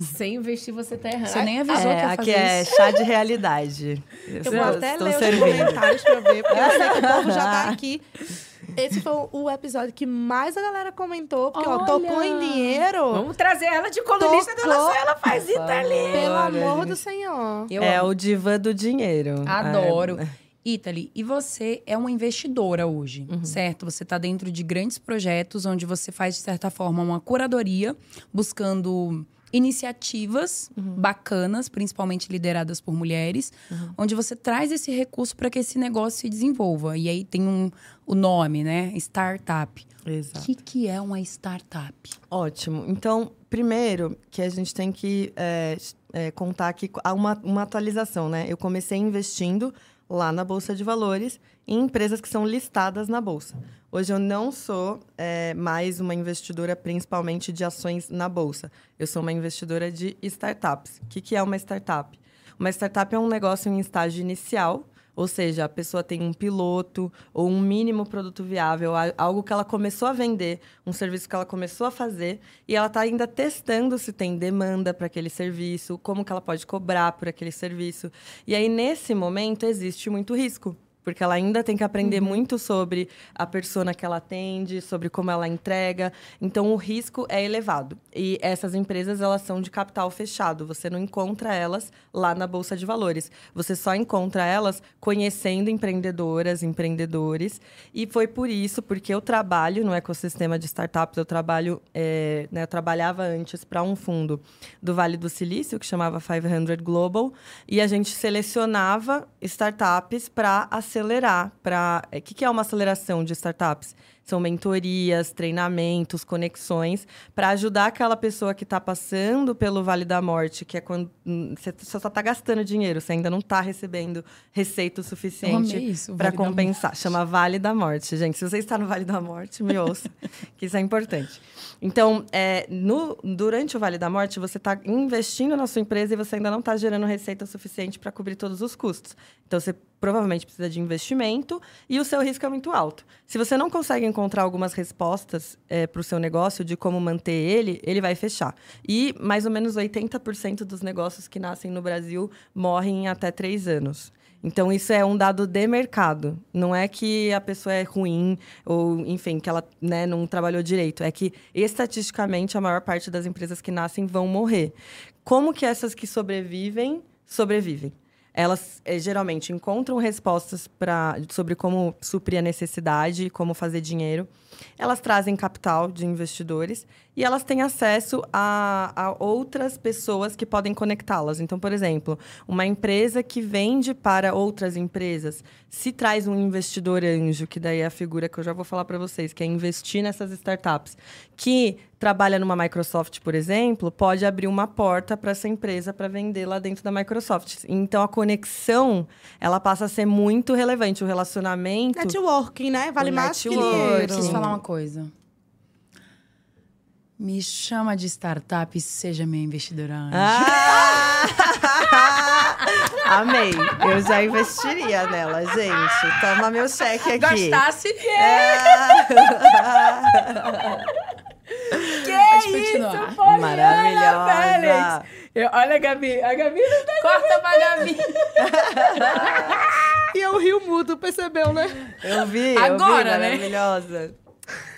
Sem investir, você tá errando. Você nem avisou É, que ia aqui fazer é isso. chá de realidade. Eu vou até estou ler os servindo. comentários pra ver, porque eu sei que o povo já tá aqui. [LAUGHS] Esse foi o episódio que mais a galera comentou, porque, ó, Olha! tocou em dinheiro. Vamos trazer ela de colunista da Tocou. nossa. Ela faz Italy. Pelo amor do Senhor. Eu é amo. o divã do dinheiro. Adoro. É, Italy, e você é uma investidora hoje, certo? Você está dentro de grandes projetos onde você faz, de certa forma, uma curadoria, buscando iniciativas bacanas, principalmente lideradas por mulheres, onde você traz esse recurso para que esse negócio se desenvolva. E aí tem um, o nome, né? Startup. O Exato. que, que é uma startup? Ótimo. Então, primeiro que a gente tem que é, é, contar que há uma, uma atualização, né? Eu comecei investindo lá na Bolsa de Valores em empresas que são listadas na Bolsa. Hoje eu não sou é, mais uma investidora principalmente de ações na Bolsa. Eu sou uma investidora de startups. O que, que é uma startup? Uma startup é um negócio em estágio inicial, ou seja, a pessoa tem um piloto ou um mínimo produto viável, algo que ela começou a vender, um serviço que ela começou a fazer, e ela está ainda testando se tem demanda para aquele serviço, como que ela pode cobrar por aquele serviço. E aí, nesse momento, existe muito risco. Porque ela ainda tem que aprender Uhum. muito sobre a persona que ela atende, sobre como ela entrega. Então, o risco é elevado. E essas empresas, elas são de capital fechado. Você não encontra elas lá na Bolsa de Valores. Você só encontra elas conhecendo empreendedoras, empreendedores. E foi por isso, porque eu trabalho no ecossistema de startups, eu trabalho, é, né, eu trabalhava antes para um fundo do Vale do Silício, que chamava 500 Global, e a gente selecionava startups para acelerar. Para O que, que é uma aceleração de startups? São mentorias, treinamentos, conexões, para ajudar aquela pessoa que está passando pelo Vale da Morte, que é quando hum, você só está gastando dinheiro, você ainda não está recebendo receita o suficiente para Vale compensar. Chama Vale da Morte, gente. Se você está no Vale da Morte, me ouça, [LAUGHS] que isso é importante. Então, é, no- durante o Vale da Morte, você está investindo na sua empresa e você ainda não está gerando receita suficiente para cobrir todos os custos. Então, você provavelmente precisa de investimento e o seu risco é muito alto. Se você não consegue encontrar algumas respostas para o seu negócio de como manter ele, ele vai fechar. E mais ou menos 80% dos negócios que nascem no Brasil morrem em até três anos. Então, isso é um dado de mercado. Não é que a pessoa é ruim ou, enfim, que ela né, não trabalhou direito. É que, estatisticamente, a maior parte das empresas que nascem vão morrer. Como que essas que sobrevivem, sobrevivem? Elas eh, geralmente encontram respostas sobre como suprir a necessidade, como fazer dinheiro. Elas trazem capital de investidores e elas têm acesso a, a outras pessoas que podem conectá-las. Então, por exemplo, uma empresa que vende para outras empresas, se traz um investidor anjo, que daí é a figura que eu já vou falar para vocês, que é investir nessas startups, que trabalha numa Microsoft, por exemplo, pode abrir uma porta para essa empresa para vender lá dentro da Microsoft. Então, a conexão, ela passa a ser muito relevante. O relacionamento... Networking, né? Vale O mais que networking. dinheiro. Preciso falar uma coisa. Me chama de startup e seja minha investidora anjo. Ah! [LAUGHS] Amei. Eu já investiria nela, gente. Toma meu cheque aqui. Gostasse? [LAUGHS] Que continuar. isso, Poliana Maravilhosa. Félix. Eu- olha a Gabi. A Gabi não tá... Corta pra Gabi. [LAUGHS] E eu rio mudo, percebeu, né? Eu vi, Agora, eu vi, né? maravilhosa.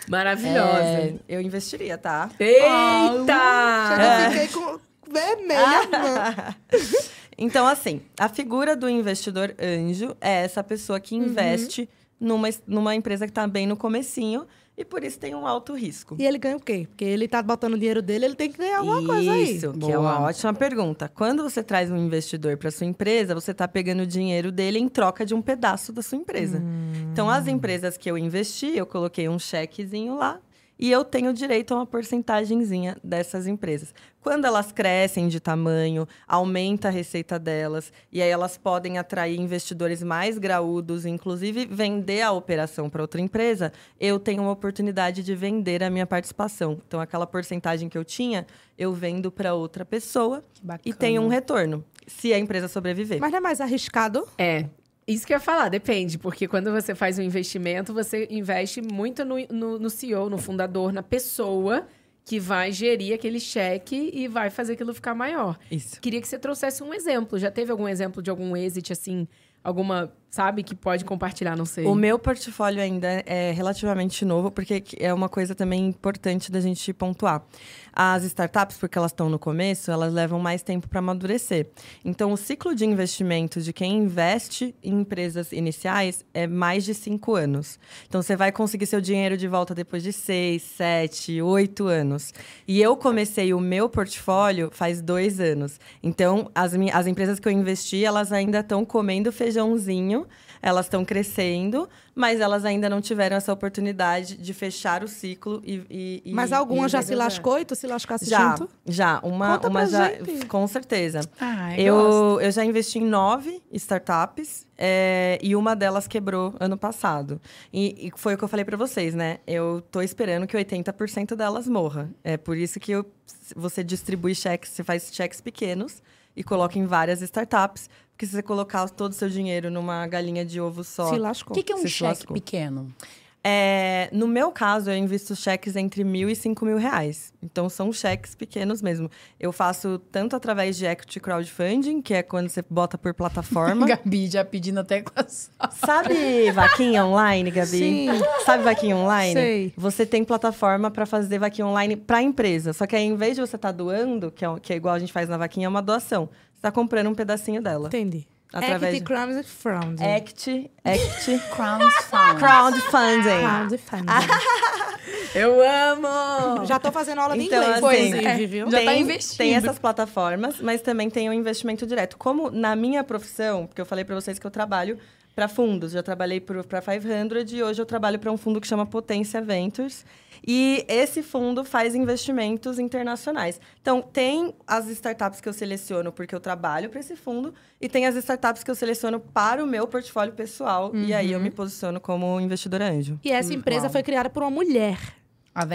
Maravilhosa. É, eu investiria, tá? Eita! Já fiquei com vermelha. [LAUGHS] Então, assim, a figura do investidor anjo é essa pessoa que investe numa, numa empresa que está bem no comecinho e por isso tem um alto risco. E ele ganha o quê? Porque ele tá botando o dinheiro dele, ele tem que ganhar alguma coisa aí. Isso, que é uma Boa. ótima pergunta. Quando você traz um investidor para sua empresa, você está pegando o dinheiro dele em troca de um pedaço da sua empresa. Então, as empresas que eu investi, eu coloquei um chequezinho lá e eu tenho direito a uma porcentagemzinha dessas empresas. Quando elas crescem de tamanho, aumenta a receita delas e aí elas podem atrair investidores mais graúdos, inclusive vender a operação para outra empresa, eu tenho uma oportunidade de vender a minha participação. Então, aquela porcentagem que eu tinha, eu vendo para outra pessoa e tenho um retorno, se a empresa sobreviver. Mas não é mais arriscado? É. Isso que eu ia falar, depende, porque quando você faz um investimento, você investe muito no, no, no CEO, no fundador, na pessoa que vai gerir aquele cheque e vai fazer aquilo ficar maior. Isso. Queria que você trouxesse um exemplo. Já teve algum exemplo de algum exit, assim, alguma, sabe, que pode compartilhar, não sei. O meu portfólio ainda é relativamente novo, porque é uma coisa também importante da gente pontuar. As startups, porque elas estão no começo, elas levam mais tempo para amadurecer. Então, o ciclo de investimento de quem investe em empresas iniciais é mais de cinco anos. Então, você vai conseguir seu dinheiro de volta depois de seis, sete, oito anos. E eu comecei o meu portfólio faz dois anos. Então, as, as empresas que eu investi, elas ainda estão comendo feijãozinho, elas estão crescendo, mas elas ainda não tiveram essa oportunidade de fechar o ciclo e. e- Mas alguma e já se lascou e tu se lascasse Já, junto? já. Uma, Conta uma pra já. gente. Com certeza. Ai, gosto. Eu, eu já investi em nove startups é, e uma delas quebrou ano passado. E, e foi o que eu falei para vocês, né? Eu tô esperando que 80% delas morra. É por isso que eu- você distribui cheques, você faz cheques pequenos e coloca em várias startups. Porque se você colocar todo o seu dinheiro numa galinha de ovo só. Se O lascou. que, que é um cheque lascou. pequeno? É, no meu caso, eu invisto cheques entre mil e cinco mil reais. Então, são cheques pequenos mesmo. Eu faço tanto através de equity crowdfunding, que é quando você bota por [LAUGHS] plataforma. Gabi já pedindo até com a sua. [LAUGHS] Sabe vaquinha online, Gabi? Sim. Sabe vaquinha online? Sei. Você tem plataforma para fazer vaquinha online para empresa. Só que aí, em vez de você estar doando, que é, que é igual a gente faz na vaquinha, é uma doação. Você está comprando um pedacinho dela. Entendi. Através Equity, de- Crowns e Frowns. Act, act, [LAUGHS] Crowns Found. crowdfunding. Frowns. Eu amo! Já tô fazendo aula de Então, inglês, assim, inclusive, é. viu? Já tá tem, investindo. Tem essas plataformas, mas também tem o investimento direto. Como na minha profissão, porque eu falei para vocês que eu trabalho para fundos, já trabalhei para 500 e hoje eu trabalho para um fundo que chama Potência Ventures. E esse fundo faz investimentos internacionais. Então, tem as startups que eu seleciono porque eu trabalho para esse fundo, e tem as startups que eu seleciono para o meu portfólio pessoal. E aí eu me posiciono como investidora anjo. E essa empresa Uau. foi criada por uma mulher.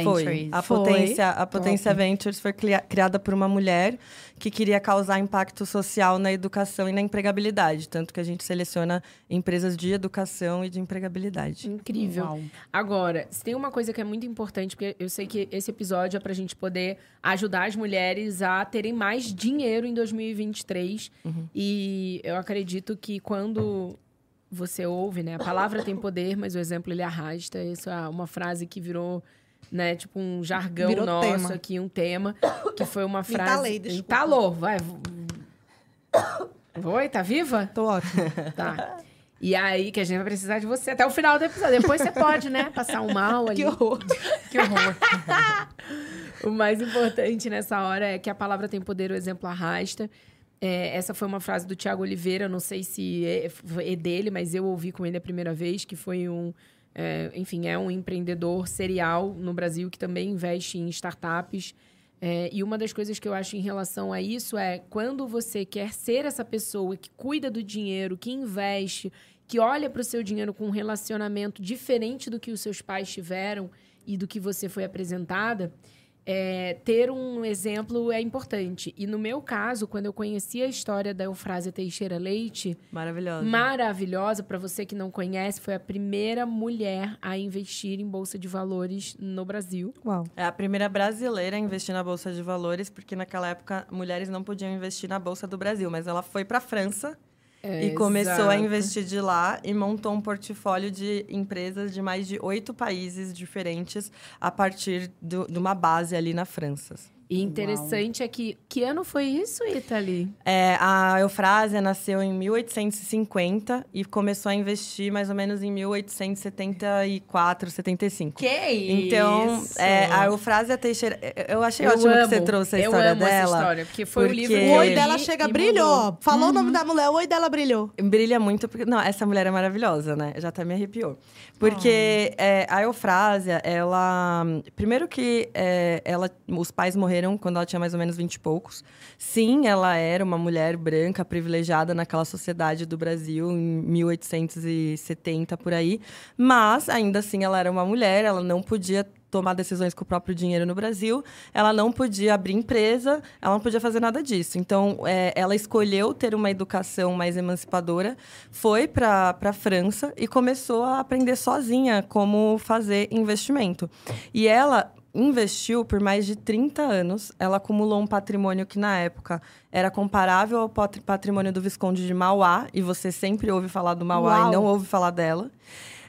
Foi. A Foi. Potência, a Potência Ventures foi cria- criada por uma mulher que queria causar impacto social na educação e na empregabilidade. Tanto que a gente seleciona empresas de educação e de empregabilidade. Incrível. Uau. Agora, se tem uma coisa que é muito importante, porque eu sei que esse episódio é pra gente poder ajudar as mulheres a terem mais dinheiro em 2023. E eu acredito que quando você ouve, né? A palavra tem poder, mas o exemplo ele arrasta. Isso é uma frase que virou, né, tipo um jargão Virou nosso tema. aqui, um tema, que foi uma [COUGHS] frase. Entalei, desculpa. Entalou, vai. Oi, tá viva? Tô ótimo. Tá. E aí que a gente vai precisar de você até o final do episódio. Depois você pode, né? Passar um mal [LAUGHS] ali. que horror. Que horror. [LAUGHS] o mais importante nessa hora é que a palavra tem poder, o exemplo arrasta. É, essa foi uma frase do Tiago Oliveira, não sei se é, é dele, mas eu ouvi com ele a primeira vez, que foi um. É, enfim, é um empreendedor serial no Brasil que também investe em startups. É, e uma das coisas que eu acho em relação a isso é quando você quer ser essa pessoa que cuida do dinheiro, que investe, que olha para o seu dinheiro com um relacionamento diferente do que os seus pais tiveram e do que você foi apresentada, é, ter um exemplo é importante. E no meu caso, quando eu conheci a história da Eufrásia Teixeira Leite, Maravilhosa. maravilhosa, para você que não conhece, foi a primeira mulher a investir em bolsa de valores no Brasil. Uau. É a primeira brasileira a investir na Bolsa de Valores, porque naquela época mulheres não podiam investir na Bolsa do Brasil. Mas ela foi para a França É, e começou a exato. investir de lá e montou um portfólio de empresas de mais de oito países diferentes a partir do- de uma base ali na França. E interessante é que. Que ano foi isso, Itali? É, a Eufrásia nasceu em 1850 e começou a investir mais ou menos em 1874, 75. Que Então, isso? é, a Eufrásia Teixeira. eu- Eu achei Eu ótimo amo, que você trouxe a eu história amo dela. essa história, porque foi o porque- livro que O eu oi dela chega, e brilhou. mudou. Falou o Uhum. nome da mulher, o oi dela brilhou. Brilha muito, porque. Não, essa mulher é maravilhosa, né? Já até me arrepiou. Porque é, a Eufrásia, ela. Primeiro que é, ela, os pais morreram quando ela tinha mais ou menos 20 e poucos. Sim, ela era uma mulher branca, privilegiada naquela sociedade do Brasil, em 1870 por aí. Mas, ainda assim, ela era uma mulher, ela não podia tomar decisões com o próprio dinheiro no Brasil, ela não podia abrir empresa, ela não podia fazer nada disso. Então, é, ela escolheu ter uma educação mais emancipadora, foi para a França e começou a aprender sozinha como fazer investimento. E ela investiu por mais de 30 anos, ela acumulou um patrimônio que, na época, era comparável ao pat- patrimônio do Visconde de Mauá, e você sempre ouve falar do Mauá Uau. e não ouve falar dela.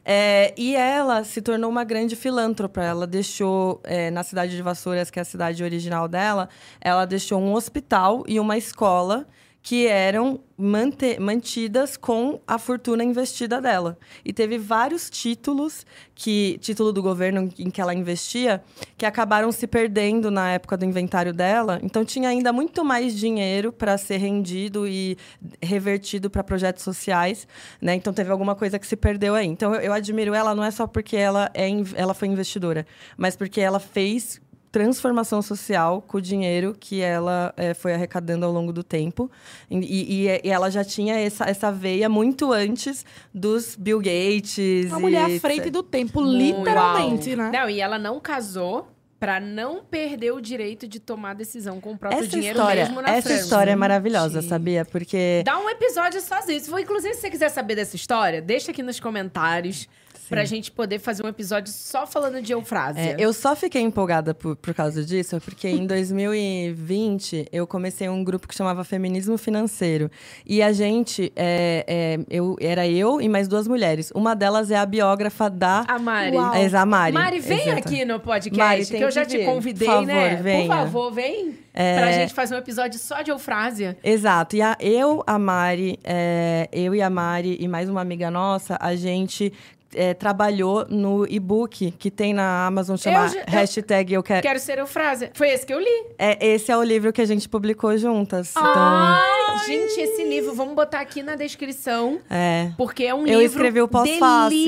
É, e ela se tornou uma grande filântropa. Ela deixou, é, na cidade de Vassouras, que é a cidade original dela, ela deixou um hospital e uma escola que eram mante- mantidas com a fortuna investida dela. E teve vários títulos, que título do governo em que ela investia, que acabaram se perdendo na época do inventário dela. Então tinha ainda muito mais dinheiro para ser rendido e revertido para projetos sociais, né? Então teve alguma coisa que se perdeu aí. Então eu, eu admiro ela não é só porque ela é ela foi investidora, mas porque ela fez transformação social com o dinheiro que ela eh, foi arrecadando ao longo do tempo. E, e- e ela já tinha essa, essa veia muito antes dos Bill Gates. Uma mulher à frente do tempo, Muito. literalmente, né? Não, e ela não casou pra não perder o direito de tomar decisão com o próprio Essa dinheiro história, mesmo na essa França. história é maravilhosa, Gente. sabia? Porque Dá um episódio sozinho. Inclusive, se você quiser saber dessa história, deixa aqui nos comentários. Pra gente poder fazer um episódio só falando de eufrásia. É, eu só fiquei empolgada por, por causa disso, porque em [LAUGHS] 2020 eu comecei um grupo que chamava Feminismo Financeiro. E a gente, é, é, eu, era eu e mais duas mulheres. Uma delas é a biógrafa da. A Mari. É, a Mari. Mari, vem aqui no podcast, Mari, que eu que já te vir. convidei, Por favor, né? venha. Por favor, vem É. pra gente fazer um episódio só de eufrásia. Exato. E a, eu, a Mari, é, eu e a Mari e mais uma amiga nossa, a gente é, trabalhou no e-book que tem na Amazon chama já- eu- hashtag eu quero. Quero ser eufrásia. Foi esse que eu li. É, esse é o livro que a gente publicou juntas. Ah! Então, Gente, esse livro, vamos botar aqui na descrição. é. Porque é um Eu livro escrevi o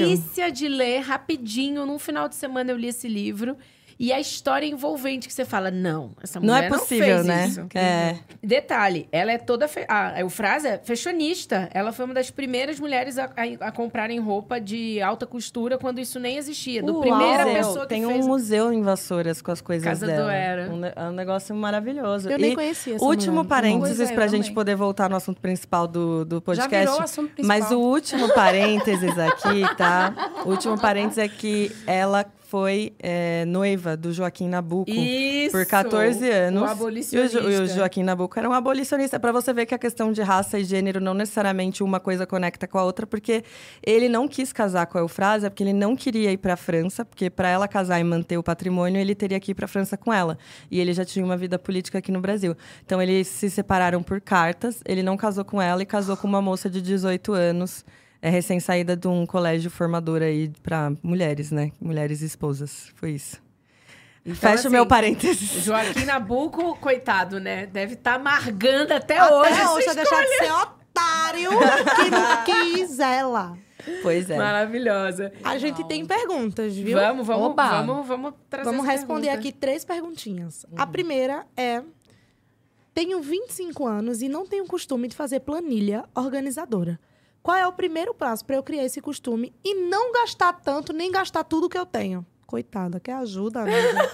delícia de ler, rapidinho. Num final de semana eu li esse livro. E a história envolvente que você fala, não, essa Não mulher é não possível, fez né? isso. É. Detalhe, ela é toda... Fe... A Eufrásia é fashionista. Ela foi uma das primeiras mulheres a, a- a comprarem roupa de alta costura quando isso nem existia. Do Uau. primeira Museu. pessoa que Tem fez... um museu em Vassouras com as coisas Casa do dela. Era. Um, é um negócio maravilhoso. Eu e nem conhecia essa Último mulher. parênteses é, eu pra gente também. poder voltar no assunto principal do, do Já podcast. virou o assunto principal. Mas o último parênteses aqui, tá? O último [LAUGHS] parênteses é que ela foi é, noiva do Joaquim Nabuco. Isso! Por 14 anos. O E o, abolicionista. Jo- o Joaquim Nabuco era um abolicionista. Pra você ver que a questão de raça e gênero não necessariamente uma coisa conecta com a outra, porque ele não quis casar com a Eufrásia, porque ele não queria ir pra França, porque pra ela casar e manter o patrimônio, ele teria que ir pra França com ela. E ele já tinha uma vida política aqui no Brasil. Então eles se separaram por cartas, ele não casou com ela e casou com uma moça de 18 anos. É recém-saída de um colégio formador aí pra mulheres, né? Mulheres esposas. Foi isso. Então, Fecha assim, o meu O parênteses. Joaquim Nabuco, coitado, né? Deve estar amargando até, Até hoje. hoje, essa hoje deixar de ser otário que não [LAUGHS] quis ela. Pois é. Maravilhosa. A gente tem perguntas, viu? Vamos, vamos, Oba. vamos, vamos trazer Vamos responder pergunta. aqui três perguntinhas. A primeira é: Tenho 25 anos e não tenho costume de fazer planilha organizadora. Qual é o primeiro passo para eu criar esse costume e não gastar tanto, nem gastar tudo que eu tenho? Coitada, quer ajuda, amiga?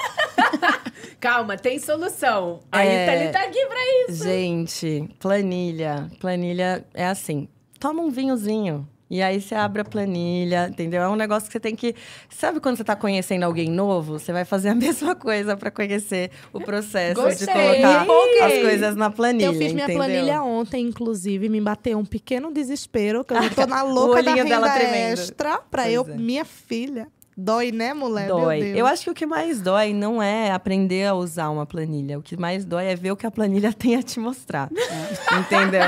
[LAUGHS] Calma, tem solução. A É. Tá aqui pra isso. Gente, planilha. Planilha é assim: toma um vinhozinho. E aí você abre a planilha, entendeu? É um negócio que você tem que. Sabe quando você tá conhecendo alguém novo? Você vai fazer a [LAUGHS] mesma coisa para conhecer o processo de Gostei, colocar empolguei. as coisas na planilha. eu fiz minha entendeu? planilha ontem, inclusive, me bateu um pequeno desespero, que eu tô na [LAUGHS] louca da renda dela tremendo. extra pra Pois eu. é. Minha filha. Dói, né, mulher? Dói. Eu acho que o que mais dói não é aprender a usar uma planilha. O que mais dói é ver o que a planilha [LAUGHS] tem a te mostrar. [LAUGHS] Entendeu?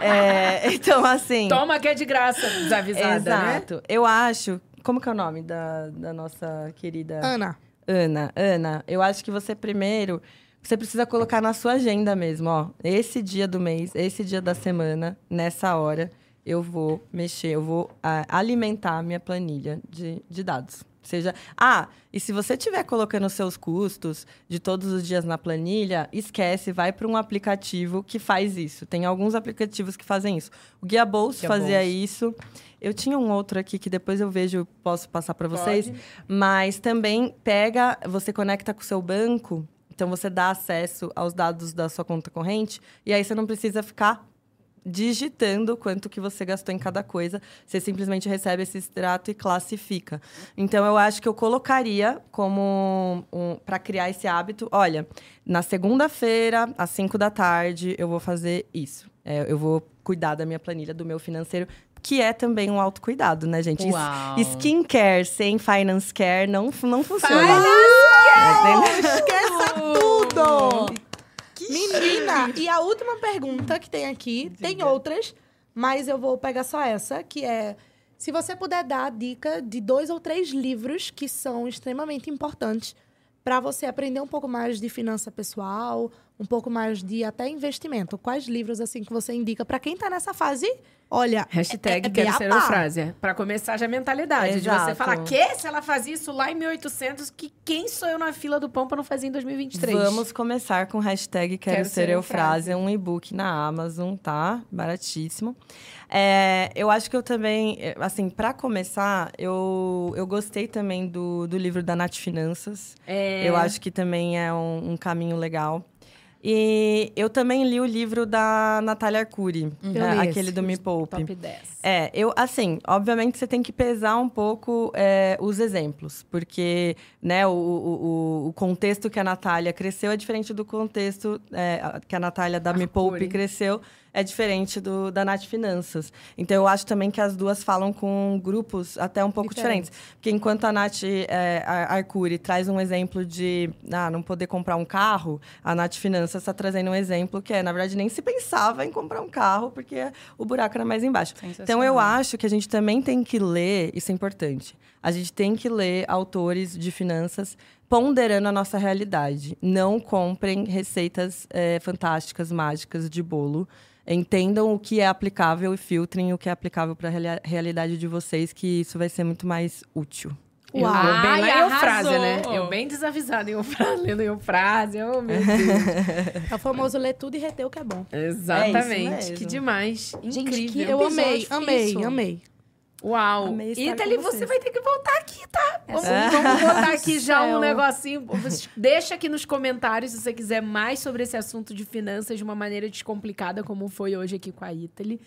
É, então, assim. Toma que é de graça, desavisada, né? Exato. Eu acho. Como que é o nome da, da nossa querida Ana, Ana? Ana, eu acho que você primeiro. Você precisa colocar na sua agenda mesmo, ó. Esse dia do mês, esse dia da semana, nessa hora, eu vou mexer, eu vou ah, alimentar a minha planilha de, de dados. Seja. Ah, e se você estiver colocando seus custos de todos os dias na planilha, esquece, vai para um aplicativo que faz isso. Tem alguns aplicativos que fazem isso. O Guia Bolso Guia fazia Bolso. isso. Eu tinha um outro aqui que depois eu vejo, posso passar para vocês. Pode. Mas também pega, você conecta com o seu banco, então você dá acesso aos dados da sua conta corrente, e aí você não precisa ficar digitando quanto que você gastou em cada coisa. Você simplesmente recebe esse extrato e classifica. Então eu acho que eu colocaria como um, para criar esse hábito, olha, na segunda-feira, às 5 da tarde, eu vou fazer isso. É, eu vou cuidar da minha planilha, do meu financeiro, que é também um autocuidado, né, gente? Uau. Skincare sem finance care não, não funciona. Oh, [LAUGHS] esqueça tudo! Menina, [LAUGHS] e a última pergunta que tem aqui, tem outras, mas eu vou pegar só essa, que é se você puder dar a dica de dois ou três livros que são extremamente importantes para você aprender um pouco mais de finança pessoal, um pouco mais de até investimento. Quais livros assim que você indica para quem tá nessa fase? Olha, Hashtag é- é quero ser beabá. eufrásia. Pra começar já a mentalidade. De você falar, que se ela fazia isso lá em 1800, que quem sou eu na fila do pão pra não fazer em 2023? Vamos começar com hashtag Quero, Quero Ser Ser Eufrásia, um e-book na Amazon, tá? Baratíssimo. É, eu acho que eu também, é, assim, para começar, eu, eu gostei também do, do livro da Nath Finanças. É... Eu acho que também é um, um caminho legal. E eu também li o livro da Natália Arcuri, Eu é, li aquele do Me Poupe. Top 10. É, eu, assim, obviamente você tem que pesar um pouco é, os exemplos, porque né, o, o, o- contexto que a Natália cresceu é diferente do contexto é, que a Natália da Me Poupe Arcuri. cresceu, é diferente do da Nath Finanças. Então, eu acho também que as duas falam com grupos até um pouco Diferentes. diferentes. Porque enquanto a Nath é, Ar- Arcuri traz um exemplo de ah, não poder comprar um carro, a Nath Finanças está trazendo um exemplo que é, na verdade, nem se pensava em comprar um carro, porque o buraco era mais embaixo. Então, eu acho que a gente também tem que ler, isso é importante, a gente tem que ler autores de finanças ponderando a nossa realidade. Não comprem receitas eh, fantásticas, mágicas de bolo. Entendam o que é aplicável e filtrem o que é aplicável para a realidade de vocês, que isso vai ser muito mais útil. Uau. eu bem lá em Ai, arrasou! né? Eu bem desavisada em Eufrase, lendo Eufrase. Oh, meu Deus. [LAUGHS] É o famoso ler tudo e reter o que é bom. Exatamente. mesmo. que demais. Gente, Incrível. que Eu amei, amei, amei. Uau. Amei com você vai ter que voltar aqui, tá? Vamos, É. vamos botar [LAUGHS] aqui já um negocinho. Deixa aqui nos comentários se você quiser mais sobre esse assunto de finanças de uma maneira descomplicada, como foi hoje aqui com a Italy.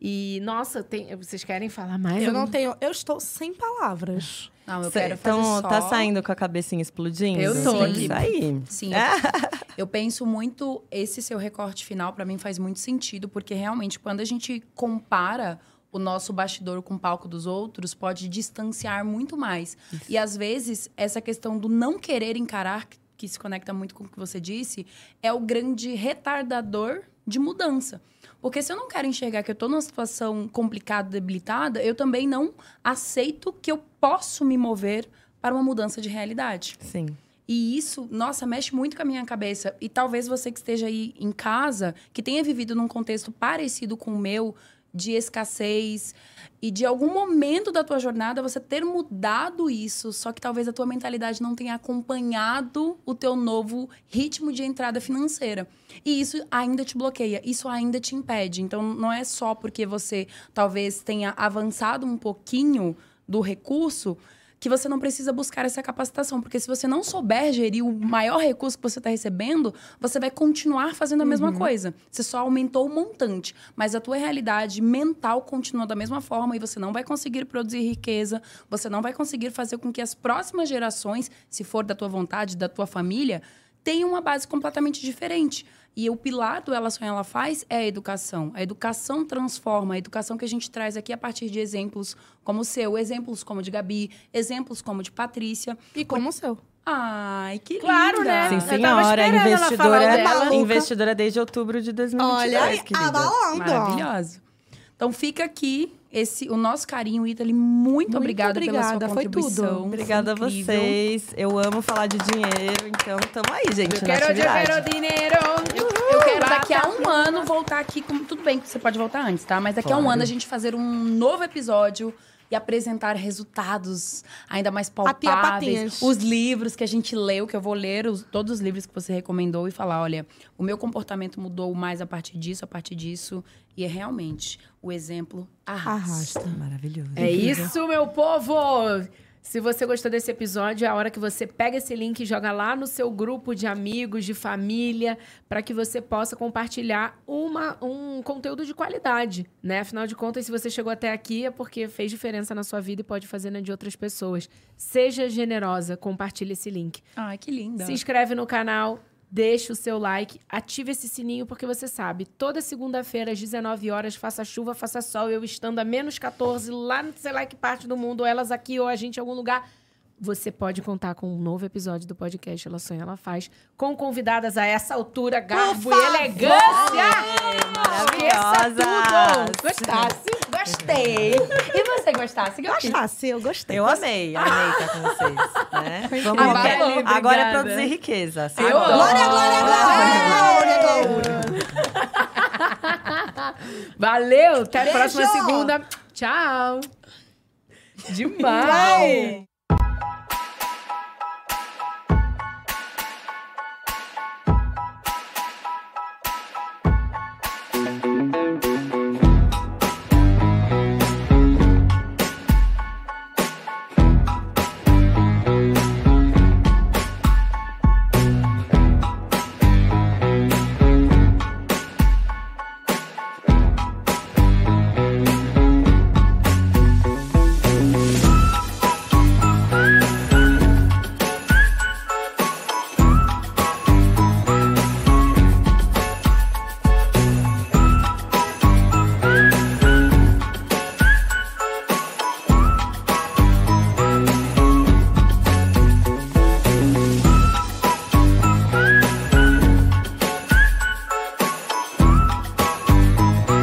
E, nossa, tem- vocês querem falar mais? Eu não tenho. Eu estou sem palavras. Não, eu Cê- quero fazer então, só... tá saindo com a cabecinha explodindo? Eu tô aqui. que sair. Sim, eu, [LAUGHS] eu penso muito, esse seu recorte final pra mim faz muito sentido, porque realmente quando a gente compara o nosso bastidor com o palco dos outros, pode distanciar muito mais. E às vezes, essa questão do não querer encarar, que- que se conecta muito com o que você disse, é o grande retardador de mudança. Porque se eu não quero enxergar que eu tô numa situação complicada, debilitada, eu também não aceito que eu posso me mover para uma mudança de realidade. Sim. E isso, nossa, mexe muito com a minha cabeça. E talvez você que esteja aí em casa, que tenha vivido num contexto parecido com o meu, de escassez, e de algum momento da tua jornada você ter mudado isso, só que talvez a tua mentalidade não tenha acompanhado o teu novo ritmo de entrada financeira. E isso ainda te bloqueia, isso ainda te impede. Então não é só porque você talvez tenha avançado um pouquinho do recurso que você não precisa buscar essa capacitação. Porque se você não souber gerir o maior recurso que você está recebendo, você vai continuar fazendo a mesma coisa. Você só aumentou o montante. Mas a tua realidade mental continua da mesma forma e você não vai conseguir produzir riqueza, você não vai conseguir fazer com que as próximas gerações, se for da tua vontade, da tua família, tenham uma base completamente diferente. E o pilar do Ela Sonha, Ela Faz é a educação. A educação transforma. A educação que a gente traz aqui a partir de exemplos como o seu, exemplos como o de Gabi, exemplos como o de Patrícia. E como o seu. Ai, que Claro, linda. né? Sim, senhora. Investidora. Maluca. investidora desde outubro de 2022, Olha, querida. abalando. Maravilhoso. Então fica aqui esse o nosso carinho, Italy. Muito, Muito obrigada, pela sua obrigada, foi contribuição. tudo. Obrigada a vocês. Eu amo falar de dinheiro, então tamo aí, gente. Eu quero, eu dinheiro. Eu quero daqui a um ano voltar aqui com. Tudo bem que você pode voltar antes, tá? Mas daqui a um Claro. ano a gente fazer um novo episódio e apresentar resultados ainda mais palpáveis. Os livros que a gente leu, que eu vou ler os- todos os livros que você recomendou e falar: olha, o meu comportamento mudou mais a partir disso, a partir disso. E é realmente o exemplo arrasta. Arrasta. Maravilhoso. É isso, meu povo! Se você gostou desse episódio, é a hora que você pega esse link e joga lá no seu grupo de amigos, de família, para que você possa compartilhar uma, um conteúdo de qualidade, né? Afinal de contas, se você chegou até aqui é porque fez diferença na sua vida e pode fazer na de outras pessoas. Seja generosa, compartilhe esse link. Ai, que linda. Se inscreve no canal, deixa o seu like, ative esse sininho, porque você sabe, toda segunda-feira, às 19 horas, faça chuva, faça sol, eu estando a menos 14, lá no sei lá que parte do mundo, ou elas aqui, ou a gente em algum lugar. Você pode contar com um novo episódio do podcast Ela Sonha, Ela Faz, com convidadas a essa altura, garbo e elegância! Tudo! Gostasse? Gostei. E você gostasse? Gostasse, eu gostei. Eu amei, amei estar com vocês. Né? [LAUGHS] Vamos incrível. ver. Vale, Agora é produzir riqueza. Eu Agora. Glória, glória, [LAUGHS] Valeu! Até a próxima segunda. Tchau! Demais!